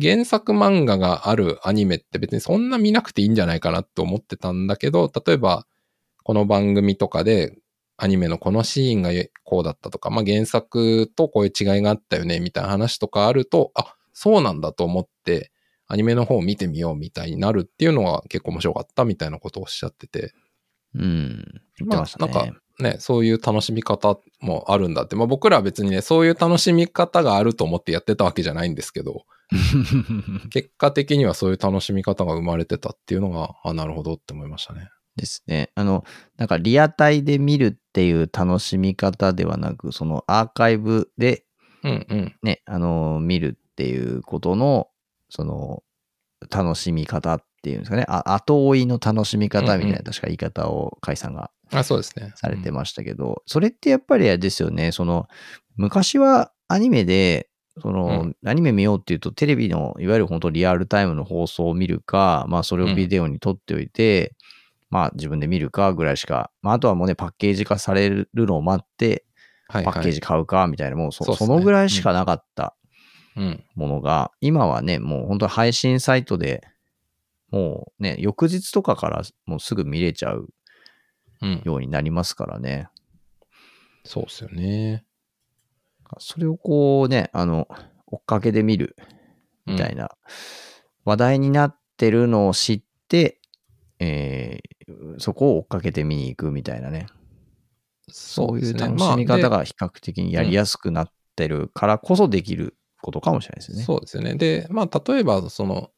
原作漫画があるアニメって別にそんな見なくていいんじゃないかなって思ってたんだけど、例えば、この番組とかで、アニメのこのシーンがこうだったとか、まあ、原作とこういう違いがあったよね、みたいな話とかあると、あ、そうなんだと思って、アニメの方を見てみようみたいになるっていうのが結構面白かったみたいなことをおっしゃってて、うん。言ってましたね。なんかね、そういう楽しみ方もあるんだって。まあ僕らは別にね、そういう楽しみ方があると思ってやってたわけじゃないんですけど、(laughs) 結果的にはそういう楽しみ方が生まれてたっていうのが、あ、なるほどって思いましたね。ですね。あの、なんかリアタイで見るっていう楽しみ方ではなく、そのアーカイブでうんうん。ね、あの、見るっていうことの、その、楽しみ方っていうんですかね。あ後追いの楽しみ方みたいな、うんうん確か言い方を甲斐さんがあ、そうですね。されてましたけど、それってやっぱりあれですよね、その、昔はアニメで、その、うんアニメ見ようっていうと、テレビの、いわゆる本当リアルタイムの放送を見るか、まあ、それをビデオに撮っておいて、まあ、自分で見るかぐらいしか、まあ、あとはもうね、パッケージ化されるのを待って、はい、はい。パッケージ買うか、みたいな、もうそ、そのぐらいしかなかったうん。ものが、今はね、もう本当に配信サイトで、もうね、翌日とかからもうすぐ見れちゃううん。ようになりますからね。そうですよね。それをこうね、あの、追っかけで見るみたいな、話題になってるのを知って、えーそこを追っかけて見に行くみたいなね。そういう楽しみ方が比較的にやりやすくなってるからこそできることかもしれないですよね。そうですよね。で、まあ、例えば、その、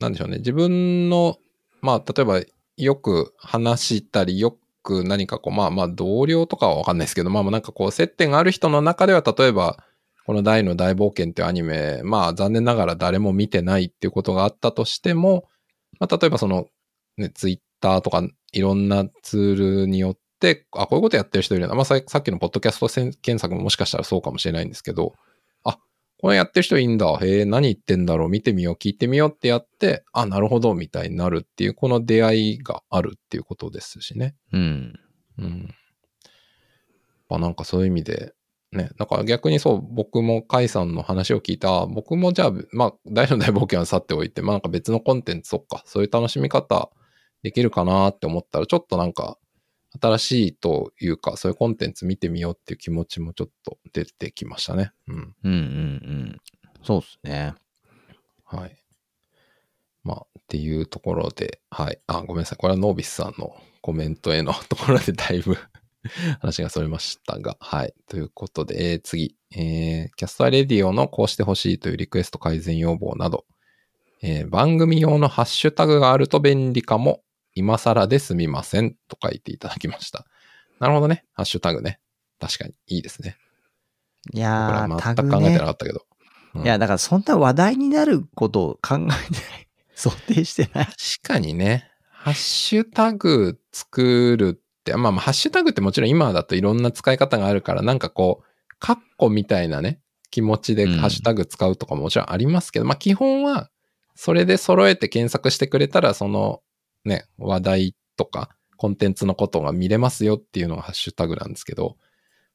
なんでしょうね。自分の、まあ、例えば、よく話したり、よく何かこう、まあまあ、同僚とかはわかんないですけど、まあまあ、なんかこう、接点がある人の中では、例えば、この大の大冒険っていうアニメ、まあ、残念ながら誰も見てないっていうことがあったとしても、まあ、例えばその、ね、ツイッターとか、いろんなツールによって、あ、こういうことやってる人いるな。まあ、ささっきのポッドキャスト検索ももしかしたらそうかもしれないんですけど、これやってる人いいんだ。へえ、何言ってんだろう。見てみよう、聞いてみようってやって、あ、なるほど、みたいになるっていう、この出会いがあるっていうことですしね。うん。うん。まあなんかそういう意味で、ね、だから逆にそう、僕も甲斐さんの話を聞いた、僕もじゃあ、まあ、大の大冒険は去っておいて、まあなんか別のコンテンツ、そっか、そういう楽しみ方できるかなって思ったら、ちょっとなんか、新しいというか、そういうコンテンツ見てみようっていう気持ちもちょっと出てきましたね。うん。うんうんうん。そうですね。はい。まあ、っていうところで、はい。あ、ごめんなさい。これはノービスさんのコメントへのところでだいぶ (laughs) 話がそれましたが、はい。ということで、えー次、えーキャストアレディオのこうしてほしいというリクエスト改善要望など、えー番組用のハッシュタグがあると便利かも、今更ですみません、と書いていただきました。なるほどね。ハッシュタグね。確かに、いいですね。いやー、全く考えてなかね。ったけど。うんいや、だからそんな話題になることを考えてない。(laughs) 想定してない。確かにね、ハッシュタグ作るって、まあまあ、ハッシュタグってもちろん今だといろんな使い方があるから、なんかこう、カッコみたいなね、気持ちでうんハッシュタグ使うとかももちろんありますけど、まあ基本は、それで揃えて検索してくれたら、そのね、話題とか、コンテンツのことが見れますよっていうのがハッシュタグなんですけど、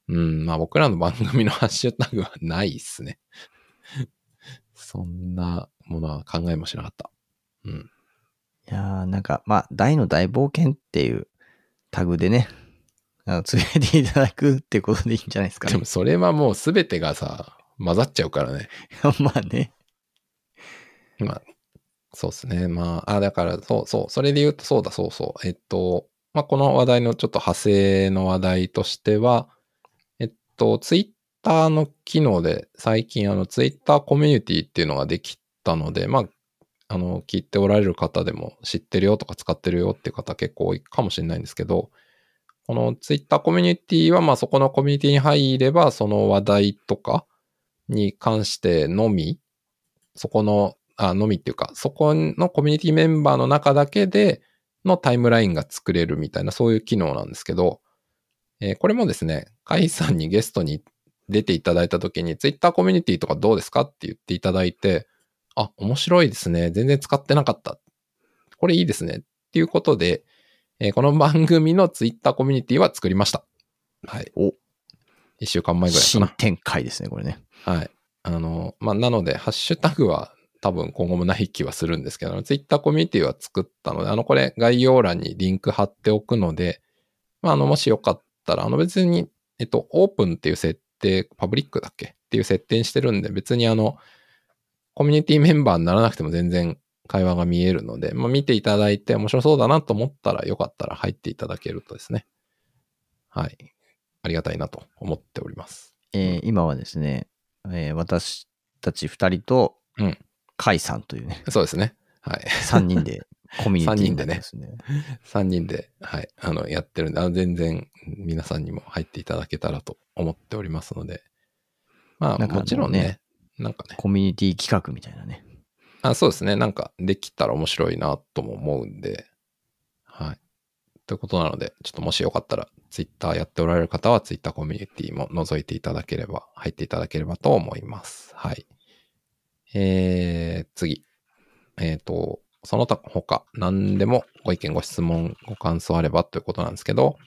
うん、まあ僕らの番組のハッシュタグはないっすね。(laughs) そんなものは考えもしなかった。うん。いやー、なんか、まあ、大の大冒険っていうタグでね、あのつぶやいていただくってことでいいんじゃないですかねでも。それはもうすべてがさ、混ざっちゃうからね。(laughs) まあね。まあ、そうですね。まあ、あ、だから、そうそう。それで言うと、そうだ、そうそう。えっと、まあ、この話題のちょっと派生の話題としては、えっと、ツイッターの機能で最近、あの、ツイッターコミュニティっていうのができたので、まあ、あの、聞いておられる方でも知ってるよとか使ってるよっていう方結構多いかもしれないんですけど、この Twitter コミュニティは、まあそこのコミュニティに入れば、その話題とかに関してのみ、そこの、あ、のみっていうか、そこのコミュニティメンバーの中だけでのタイムラインが作れるみたいな、そういう機能なんですけど、えーこれもですね、カイさんにゲストに出ていただいた時に、Twitter コミュニティとかどうですかって言っていただいて、あ、面白いですね。全然使ってなかった。これいいですね。っていうことで、えーこの番組の Twitter コミュニティは作りました。はい。お、一週間前ぐらいかな。新展開ですね、これね。はい。あの、まあ、なので、ハッシュタグは多分今後もない気はするんですけど、Twitter コミュニティは作ったので、あの、これ概要欄にリンク貼っておくので、まあ、あの、もしよかったら、あの別に、えっと、オープンっていう設定、パブリックだっけ？っていう設定にしてるんで、別にあの、コミュニティメンバーにならなくても全然会話が見えるので、まあ、見ていただいて面白そうだなと思ったら、よかったら入っていただけるとですね。はい。ありがたいなと思っております。えー今はですね、えー私たち二人とうん、カイさんというね、そうですね。はい。三人でコミュニティ三人でねですね。3人で、はい、あの、やってるんで、あの全然皆さんにも入っていただけたらと思っておりますので。まあ、もちろんねなんかね、コミュニティ企画みたいなね。あ、そうですね、なんかできたら面白いなとも思うんで、はい。ということなので、ちょっともしよかったら、ツイッターやっておられる方は、ツイッターコミュニティも覗いていただければ、入っていただければと思います。はい。えー、次。えっ、と、その他、他、何でもご意見、ご質問、ご感想あればということなんですけど、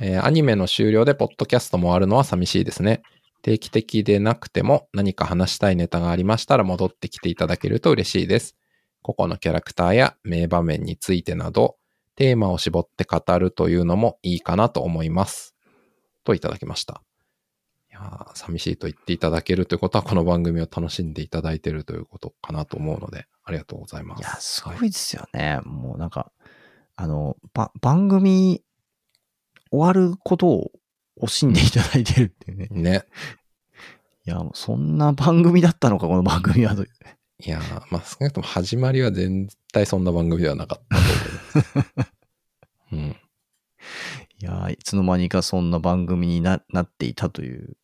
えーアニメの終了でポッドキャストもあるのは寂しいですね。定期的でなくても何か話したいネタがありましたら戻ってきていただけると嬉しいです。個々のキャラクターや名場面についてなど、テーマを絞って語るというのもいいかなと思います。といただきました。いやー寂しいと言っていただけるということは、この番組を楽しんでいただいているということかなと思うので、ありがとうございます。いや、すごはいいですよね。もうなんか、あの、ば番組終わることを惜しんでいただいてるっていうね。ね。いや、そんな番組だったのか、この番組はという。いやーまあ少なくとも始まりは絶対そんな番組ではなかったと思います。うん。(laughs) いや、いつの間にかそんな番組にななっていたという。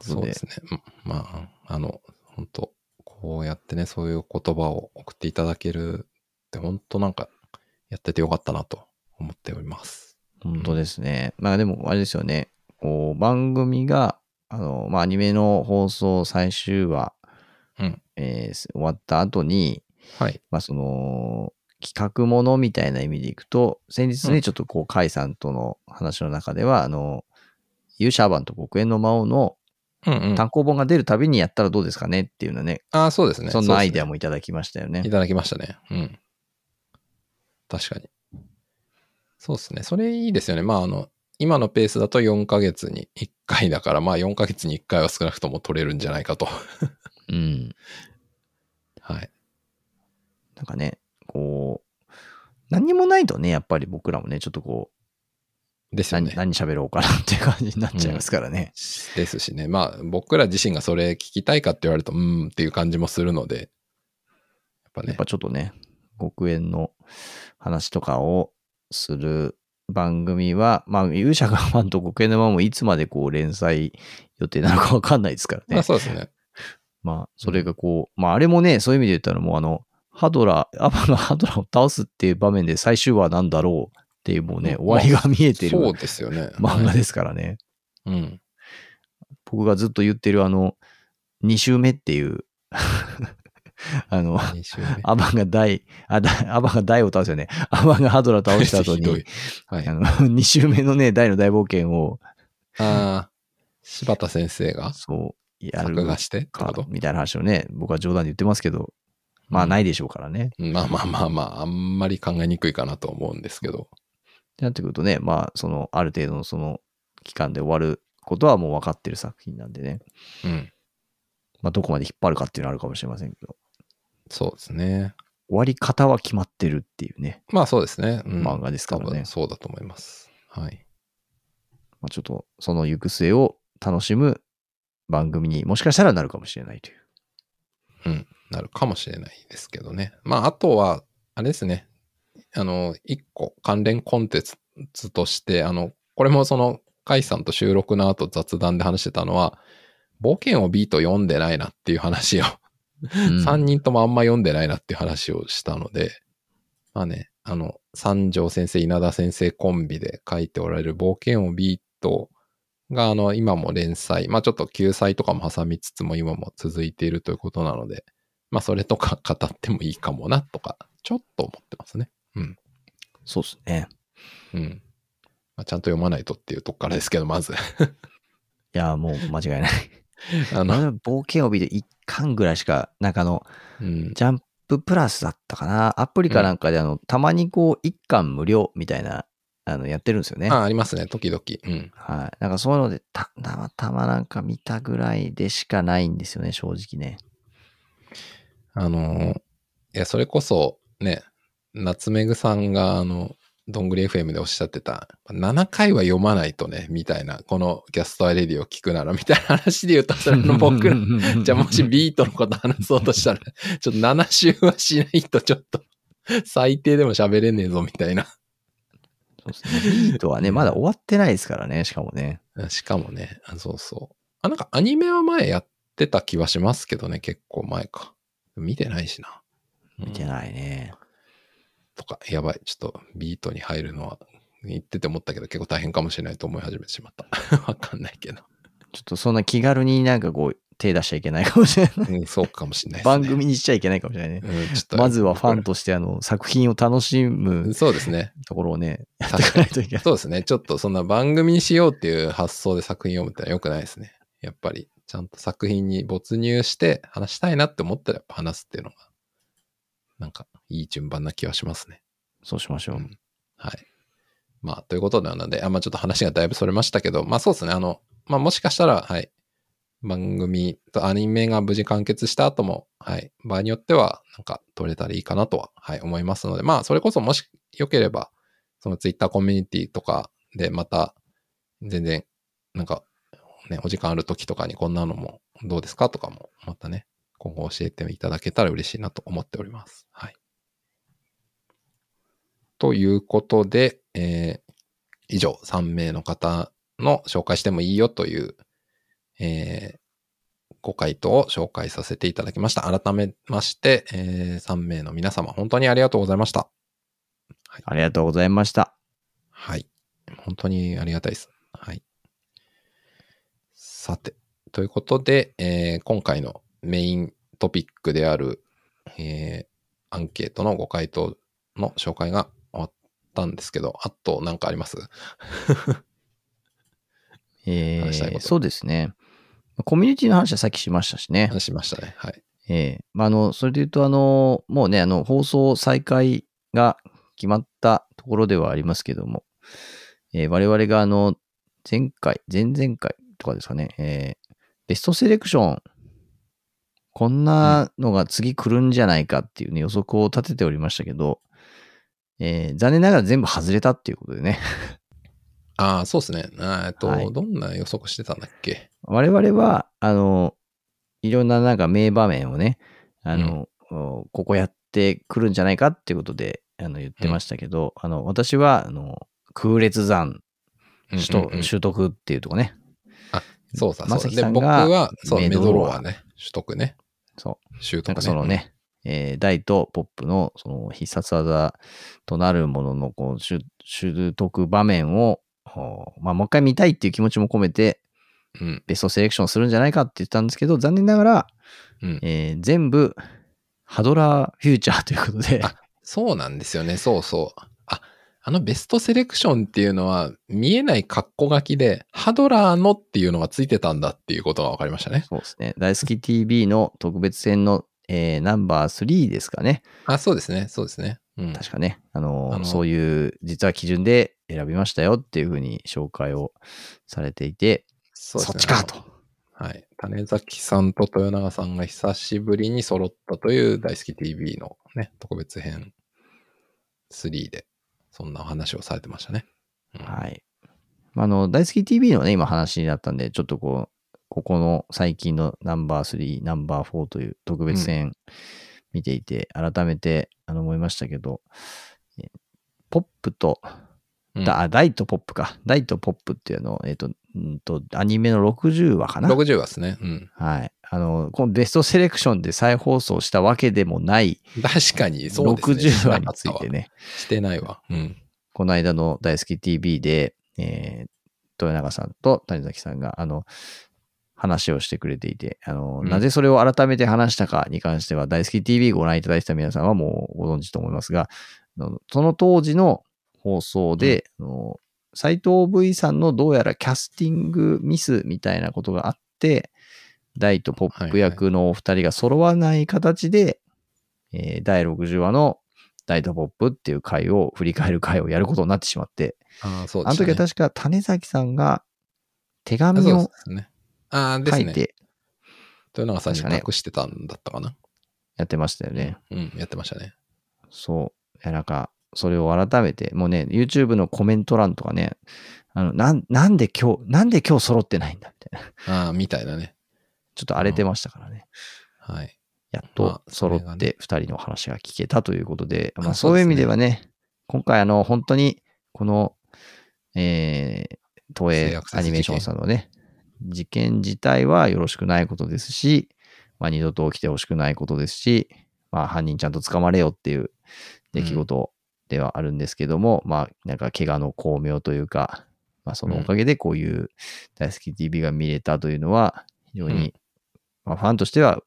そうですね。うんまあ、あの、本当こうやってね、そういう言葉を送っていただけるって、本当なんか、やっててよかったなと思っております。本当ですね。まあでも、あれですよね。こう、番組が、あの、まあアニメの放送最終話、うん。えー終わった後に、はい。まあその、企画ものみたいな意味でいくと、先日ね、うんちょっとこう、カイさんとの話の中では、あの、勇者アバンと極限の魔王の。単行本が出るたびにやったらどうですかねっていうのね、ああ、そうですね。そんなアイデアももいただきましたよね。いただきましたね。うん。確かに。そうですね。それいいですよね。まあ、あの、今のペースだと4ヶ月に1回だから、まあ4ヶ月に1回は少なくとも取れるんじゃないかと。うん。はい。なんかね、こう、何にもないとね、やっぱり僕らもね、ちょっとこう、何ですよね。何喋ろうかなっていう感じになっちゃいますからね。ですしね。まあ、僕ら自身がそれ聞きたいかって言われると、うーんっていう感じもするので、やっぱねやっ。ぱちょっとね、極縁の話とかをする番組は、まあ、勇者がファンと極縁のままもいつまでこう連載予定なのかわかんないですからね。まあそうですね。まあ、それがこう、まあ、あれもね、そういう意味で言ったらもうあの、ハドラー、アバがハドラーを倒すっていう場面で最終話なんだろうっていうもうね、うん終わりが見えてるそうですよね。はい漫画ですからね。うん。僕がずっと言ってるあの、2周目っていう、(laughs) あの、2週目。アバンが大、あ、だアバンが大を倒すよね。アバンがハドラー倒した後に、(laughs) はい。ああの、2周目のね、大の大冒険を、あー、柴田先生がそう、やる作画してみたいな話をね、僕は冗談で言ってますけど、まあうんないでしょうからね。まあまあまあまあ、あんまり考えにくいかなと思うんですけど。ってなってくるとね、まあ、その、ある程度のその期間で終わることはもう分かってる作品なんでね、うん。まあ、どこまで引っ張るかっていうのはあるかもしれませんけど、そうですね。終わり方は決まってるっていうね、まあそうですね。うん、漫画ですからねそうだと思います。はい。まあ、ちょっとその行く末を楽しむ番組にもしかしたらなるかもしれないという。うん、なるかもしれないですけどね。まあ、あとは、あれですね。あの、一個関連コンテンツとして、あの、これもその、カイさんと収録の後雑談で話してたのは、冒険をビート読んでないなっていう話を、うん3人ともあんま読んでないなっていう話をしたので、まあね、あの、三条先生、稲田先生コンビで書いておられる冒険をビートが、あの、今も連載、まあちょっと救済とかも挟みつつも今も続いているということなので、まあそれとか語ってもいいかもなとか、ちょっと思ってますね。うん。そうですね。うん。まあ、ちゃんと読まないとっていうとこからですけど、まず。(laughs) いや、もう間違いない。(laughs) あの、冒険を見て1巻ぐらいしか、なんかあの、うん。ジャンププラスだったかな。アプリかなんかで、あの、たまにこう、1巻無料みたいな、あの、やってるんですよね。あ、ありますね、時々。うん。はい。なんかそういうので、た、たまたまなんか見たぐらいでしかないんですよね、正直ね。あの、いや、それこそ、ね、なつめぐさんが、あの、どんぐり FM でおっしゃってた、7回は読まないとね、みたいな、このキャストアレディを聞くなら、みたいな話で言うと、それの僕の、じゃあもしビィトのこと話そうとしたら、ちょっと7周はしないとちょっと、最低でも喋れねえぞ、みたいな。そうですね。ビィトはね、まだ終わってないですからね、しかもね。しかもね、あそうそう。あ、なんかアニメは前やってた気はしますけどね、結構前か。見てないしな。うん見てないね。とか、やばい。ちょっとビートに入るのは、言ってて思ったけど結構大変かもしれないと思い始めてしまった。(laughs) わかんないけど。ちょっとそんな気軽になんかこう、手出しちゃいけないかもしれない。うん、そうかもしれないね。番組にしちゃいけないかもしれないね。うん、ちょっとまずはファンとしてあの作品を楽しむそうですね。ところをね、やっていかないといけない。そうですね。ちょっとそんな番組にしようっていう発想で作品読むってのは良くないですね。やっぱり、ちゃんと作品に没入して話したいなって思ったらやっぱ話すっていうのが、なんかいい順番な気はしますね。そうしましょう。うんはい。まあ、ということなので、あ、まあちょっと話がだいぶそれましたけど、まあそうですね。あの、まあもしかしたら、はい。番組とアニメが無事完結した後も、はい。場合によっては、なんか撮れたらいいかなとは、はい、思いますので、まあそれこそもしよければ、そのツイッターコミュニティとかでまた、全然、なんか、ね、お時間ある時とかにこんなのもどうですかとかも、またね、今後教えていただけたら嬉しいなと思っております。はい。ということで、えー以上3名の方の紹介してもいいよという、えーご回答を紹介させていただきました。改めまして、え3名の皆様、本当にありがとうございました。ありがとうございました。はい。本当にありがたいです。はい。さて、ということで、えー今回のメイントピックである、えーアンケートのご回答の紹介がったんですけど、あと何かあります？(laughs) えー、そうですね。コミュニティの話はさっきしましたしね。話しましたね。はい。ええまあ、あの、それで言うと、あの、もうね、あの、放送再開が決まったところではありますけども、えー我々があの、前回、前々回とかですかね、えーベストセレクション、こんなのが次来るんじゃないかっていうね、予測を立てておりましたけど、えー残念ながら全部外れたっていうことでね、ああ、そうですね。えっと、はいどんな予測してたんだっけ？我々は、あの、いろんななんか名場面をね、あの、おここやってくるんじゃないかっていうことで、あの、言ってましたけど、あの、私は、あの、空列山、うん取得、うんうん取得っていうとこね。そうさ、そうさんが僕は、そう、メメドローアドローアね。取得ね。そう。習得ね。なんかそのね、えー大とポップのその必殺技となるもののこう習習得場面を、まあ、もう一回見たいっていう気持ちも込めて、うん。うん。ベストセレクションするんじゃないかって言ったんですけど、残念ながら、うん。えー全部、ハドラーフューチャーということで、あそうなんですよね。そうそう。あ、あのベストセレクションっていうのは、見えないカッコ書きで、ハドラーのっていうのがついてたんだっていうことが分かりましたね。そうですね。大好き TV の特別編の、えーナンバー3ですかね。あ、そうですね。そうですね。うん。確かね。あのーあのそういう、実は基準で選びましたよっていうふうに紹介をされていて、そねそうっちかと。はい。種崎さんと豊永さんが久しぶりに揃ったという大好き TV のね、特別編3で、そんなお話をされてましたね。うんはい。あの、大好き TV のね、今話になったんで、ちょっとこう、ここの最近のナンバー3、ナンバー4という特別編見ていて、改めてあの思いましたけど、えポップと、あダイとポップか。ダイとポップっていうのを、えっ、と、んと、アニメの60話かな？60話ですね。うん。はい。あの、このベストセレクションで再放送したわけでもない、確かに、そうですね。60話についてね、してないわ。うん。この間の大好き TV で、えー、豊永さんと谷崎さんが、あの、話をしてくれていて、あの、うんなぜそれを改めて話したかに関しては、大好き TV ご覧いただいた皆さんはもうご存知と思いますが、その当時の放送で、あの斎藤 V さんのどうやらキャスティングミスみたいなことがあって、大とポップ役のお二人が揃わない形で、えー第60話の大とポップっていう回を振り返る回をやることになってしまって、ああ、そうであの。時は確か種崎さんが手紙を。ああ、ですね。書いて豊永さんに確かね託してたんだったかな。やってましたよね。うん、やってましたね。そう。いや、なんか、それを改めて、もうね、YouTube のコメント欄とかね、あの、なん、なんで今日、なんで今日揃ってないんだみたいな。ああ、みたいなね。ちょっと荒れてましたからね。はい。やっまとあそ揃れがねって二人の話が聞けたということで、まああそういう意味ではね、今回あの、本当に、この、えー、東映アニメーションさんのね、事件自体はよろしくないことですし、まあ二度と起きてほしくないことですし、まあ犯人ちゃんと捕まれよっていう出来事ではあるんですけども、まあなんか怪我の巧妙というか、まあそのおかげでこういう大好き TV が見れたというのは、非常に、まあファンとしては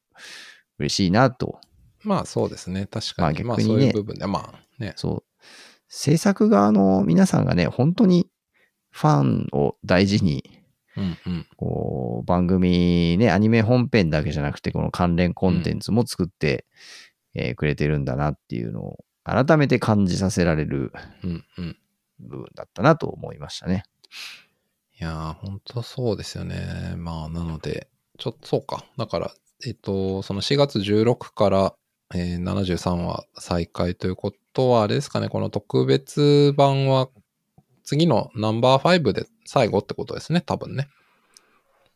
嬉しいなとまあそうですね。確まあかに。まあ逆にねそういう部分で、まあね。そう。制作側の皆さんがね、本当にファンを大事に、うんうん。こう、番組ね、アニメ本編だけじゃなくて、この関連コンテンツも作って、えーくれてるんだなっていうのを、改めて感じさせられるうんうん。部分だったなと思いましたね。いやー、ほんとそうですよね。まあ、なので、ちょっとそうか。だから、えっと、その4月16から、えー73話再開ということは、あれですかね、この特別版は、次のナンバー5で最後ってことですね、多分ね。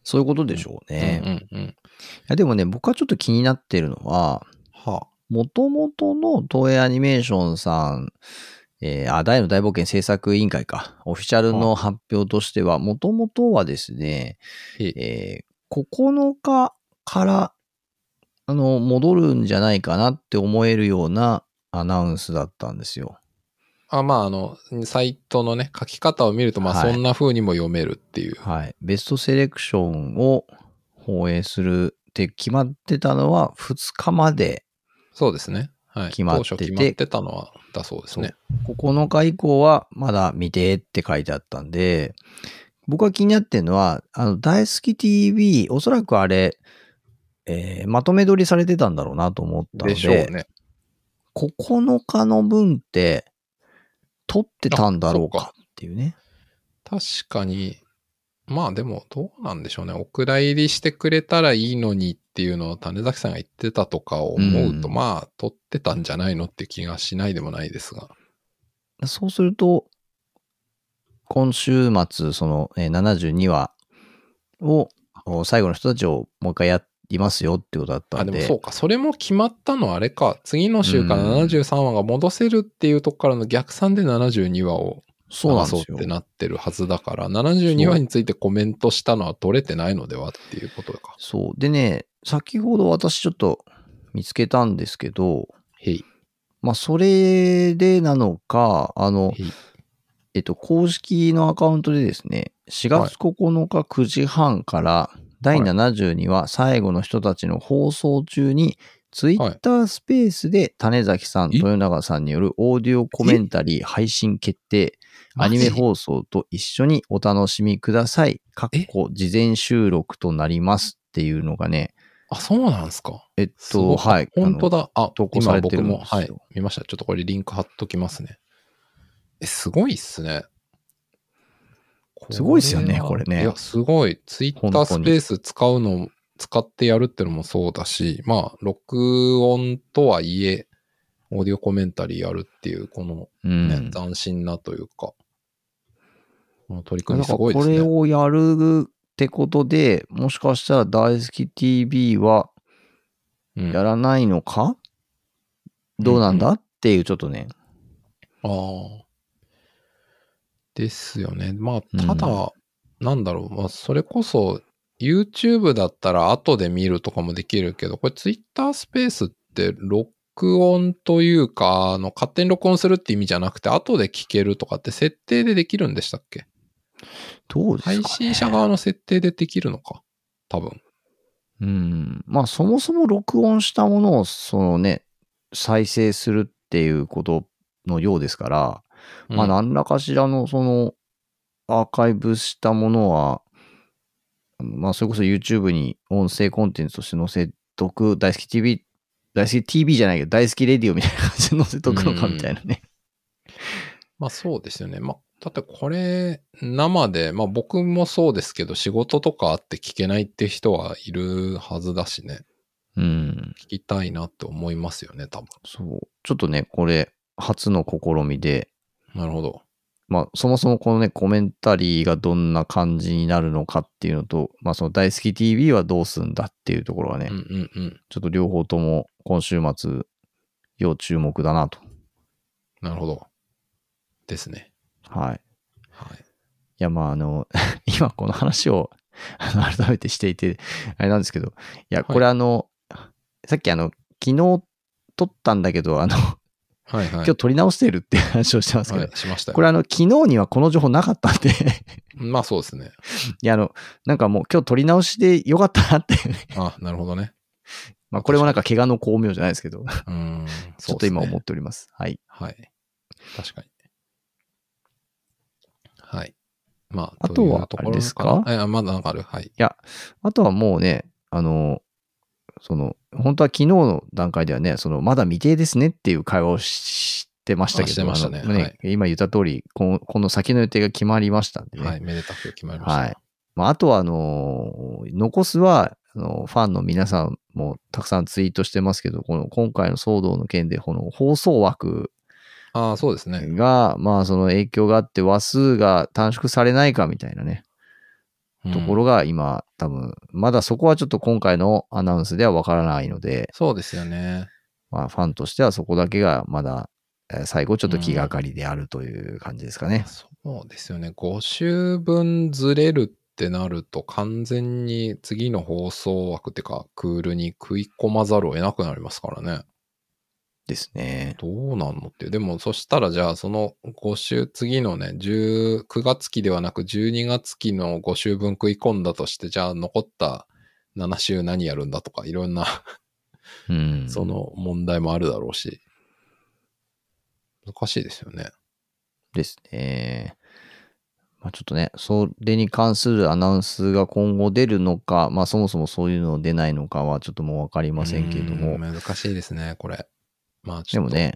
そういうことでしょうね。いうんうんうん。やでもね、僕はちょっと気になってるのは、はもともとの東映アニメーションさん、えーあ、大の大冒険制作委員会か、オフィシャルの発表としては、もともとはですね、えー9日から、あの、戻るんじゃないかなって思えるようなアナウンスだったんですよ。あ、まあ、あの、サイトのね、書き方を見ると、まあ、はいそんな風にも読めるっていう。はい。ベストセレクションを放映するって決まってたのは2日までそうですね。はい。決まってて決まってたのは、だそうですね。9日以降はまだ未定って書いてあったんで、僕が気になってるのは、あの、大好き TV、おそらくあれ、えーまとめ撮りされてたんだろうなと思ったので、でしょうね。9日の分って、撮ってたんだろうかっていうね。確かに、まあでもどうなんでしょうね。お蔵入りしてくれたらいいのにっていうのを種崎さんが言ってたとかを思うと、うんまあ取ってたんじゃないのって気がしないでもないですが。そうすると、今週末、その、えー72話を、お最後の人たちをもう一回やりますよってことだったあ、んで。でもそうか。それも決まったのはあれか。次の週からうん73話が戻せるっていうとこからの逆算で72話をそうなんですよ話そうって。なってるはずだから、72話についてコメントしたのは取れてないのではっていうことか。そう。でね、先ほど私ちょっと見つけたんですけど、へい。まあ、それでなのか、あの。えっと、公式のアカウントでですね、4月9日9時半から第72話最後の人たちの放送中に、ツイッタースペースで種崎さん、え豊永さんによるオーディオコメンタリー配信決定、アニメ放送と一緒にお楽しみください。かっこ事前収録となりますっていうのがね、あ、そうなんすか。えっと、はい。だ。本当だ。あ、投稿されてるん今僕も、ですよはい、見ました。ちょっとこれリンク貼っときますね。え、すごいっすね。すごいっすよねはこれねいや、すごい。ツイッタースペース使うの、使ってやるってのもそうだし、まあ、録音とはいえ、オーディオコメンタリーやるっていう、このうね、ん。斬新なというか、この取り組みすごいですね。れをやるっってことで、もしかしたら大好き TV はうんやらないのか、どうなんだ？っていうちょっとね、ああ。ですよね。まあ、ただ、なんだろう、まあ、それこそ、YouTube だったら後で見るとかもできるけど、これ Twitter スペースって録音というか、あの、勝手に録音するって意味じゃなくて、後で聞けるとかって設定でできるんでしたっけ？どうですか、ね、配信者側の設定でできるのか多分。うん。まあ、そもそも録音したものを、そのね、再生するっていうことのようですから、まあ、うん何らかしらの、その、アーカイブしたものは、まあ、それこそ YouTube に音声コンテンツとして載せとく、大好き TV、大好き TV じゃないけど、大好きレディオみたいな感じで載せとくのかみたいなね。まあそうですよね。まあ、だってこれ、生で、まあ僕もそうですけど、仕事とかあって聞けないって人はいるはずだしね。うん。聞きたいなって思いますよね、多分。そう。ちょっとね、これ、初の試みで、なるほど。まあ、そもそもこのね、コメンタリーがどんな感じになるのかっていうのと、まあ、その大好き TV はどうすんだっていうところはね、うんうんうん。ちょっと両方とも今週末、要注目だなと。なるほど。ですね。はい。はい。いや、まあ、あの、(laughs) 今この話をあの改めてしていて、あれなんですけど、いや、これあの、さっきあの、昨日撮ったんだけど、あの、はいはい。今日撮り直してるっていう話をしてますけど、はい、しましたよ。これあの、昨日にはこの情報なかったんでまあそうですね。(laughs) いや、あの、なんかもう今日撮り直しでよかったなって。あ、なるほどね。(laughs) まあこれもなんか怪我の巧妙じゃないですけど、うーん。(laughs) ちょっと今思うっております。はい。はい。確かに。はい。まあ、あとはあれですか？え、あまだなんかあるはい。あとはもうね、あの、その、本当は昨日の段階ではね、その、まだ未定ですねっていう会話をししてましたけど、ねあのはい今言った通りこの、この先の予定が決まりましたんでね。はい。めでたく決まりました。はいまあ、あとは、あの残すは、あのファンの皆さんもたくさんツイートしてますけど、この今回の騒動の件で、この放送枠ああ、そうですね。が、まあその影響があって話数が短縮されないかみたいなね、ところが。が今多分、まだそこはちょっと今回のアナウンスではわからないので、そうですよね。まあファンとしてはそこだけがまだえー最後ちょっと気がかりであるという感じですかね。そうですよね。5週分ずれるってなると完全に次の放送枠っていうかクールに食い込まざるを得なくなりますからね。ですね。どうなんのって。でもそしたらじゃあその5週、次のね、10 9月期ではなく12月期の5週分食い込んだとして、じゃあ残った7週何やるんだとかいろんなうん。(laughs) その問題もあるだろうし。難しいですよね。ですね。まあちょっとね、それに関するアナウンスが今後出るのか、まあそもそもそういうの出ないのかはちょっともうわかりませんけれどもう、ん難しいですね、これ。まあ。でもね、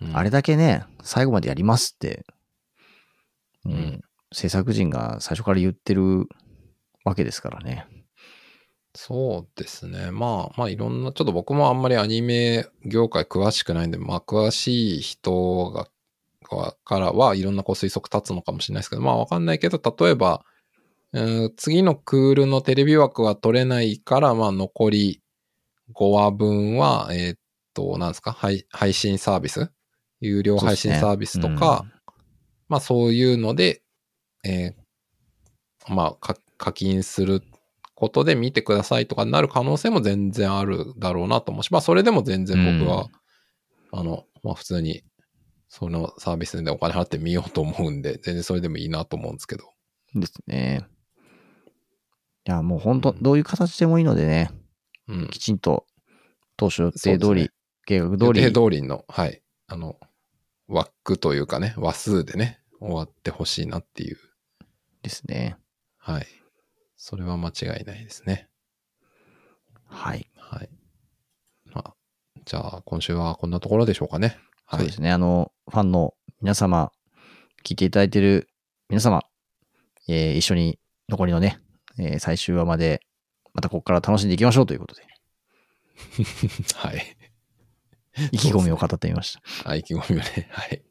うん、あれだけね、最後までやりますって、ううんん、制作陣が最初から言ってるわけですからね。そうですね。まあ、まあいろんな、ちょっと僕もあんまりアニメ業界詳しくないんで、まあ詳しい人が、がからはいろんなこう推測立つのかもしれないですけど、まあわかんないけど、例えば、うん次のクールのテレビ枠は取れないから、まあ残り5話分は、えーっと、なんですか？配、配信サービス？有料配信サービスとか、まあそういうので、えーまあか課金することで見てくださいとかになる可能性も全然あるだろうなと思うし、まあそれでも全然僕は、あの、まあ普通にそのサービスでお金払ってみようと思うんで、全然それでもいいなと思うんですけど。ですね。いや、もう本当、うん。どういう形でもいいのでね、うん。きちんと当初予定通り、計画通予り、定通りの、はい。あの、枠というかね、話数でね、終わってほしいなっていう。ですね。はい。それは間違いないですね。はい。はい。まあ、じゃあ今週はこんなところでしょうかね。はいそうで。すね。あの、ファンの皆様、聞いていただいている皆様、えー一緒に残りのね、えー最終話まで、またここから楽しんでいきましょうということで、(laughs) はい。(laughs) 意気込みを語ってみました。あ、(laughs) 意気込みをね。はい。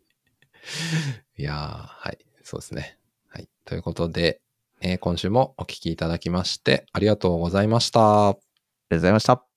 いやー、はい。そうですね。はい。ということで、えー今週もお聞きいただきましてありがとうございました。ありがとうございました。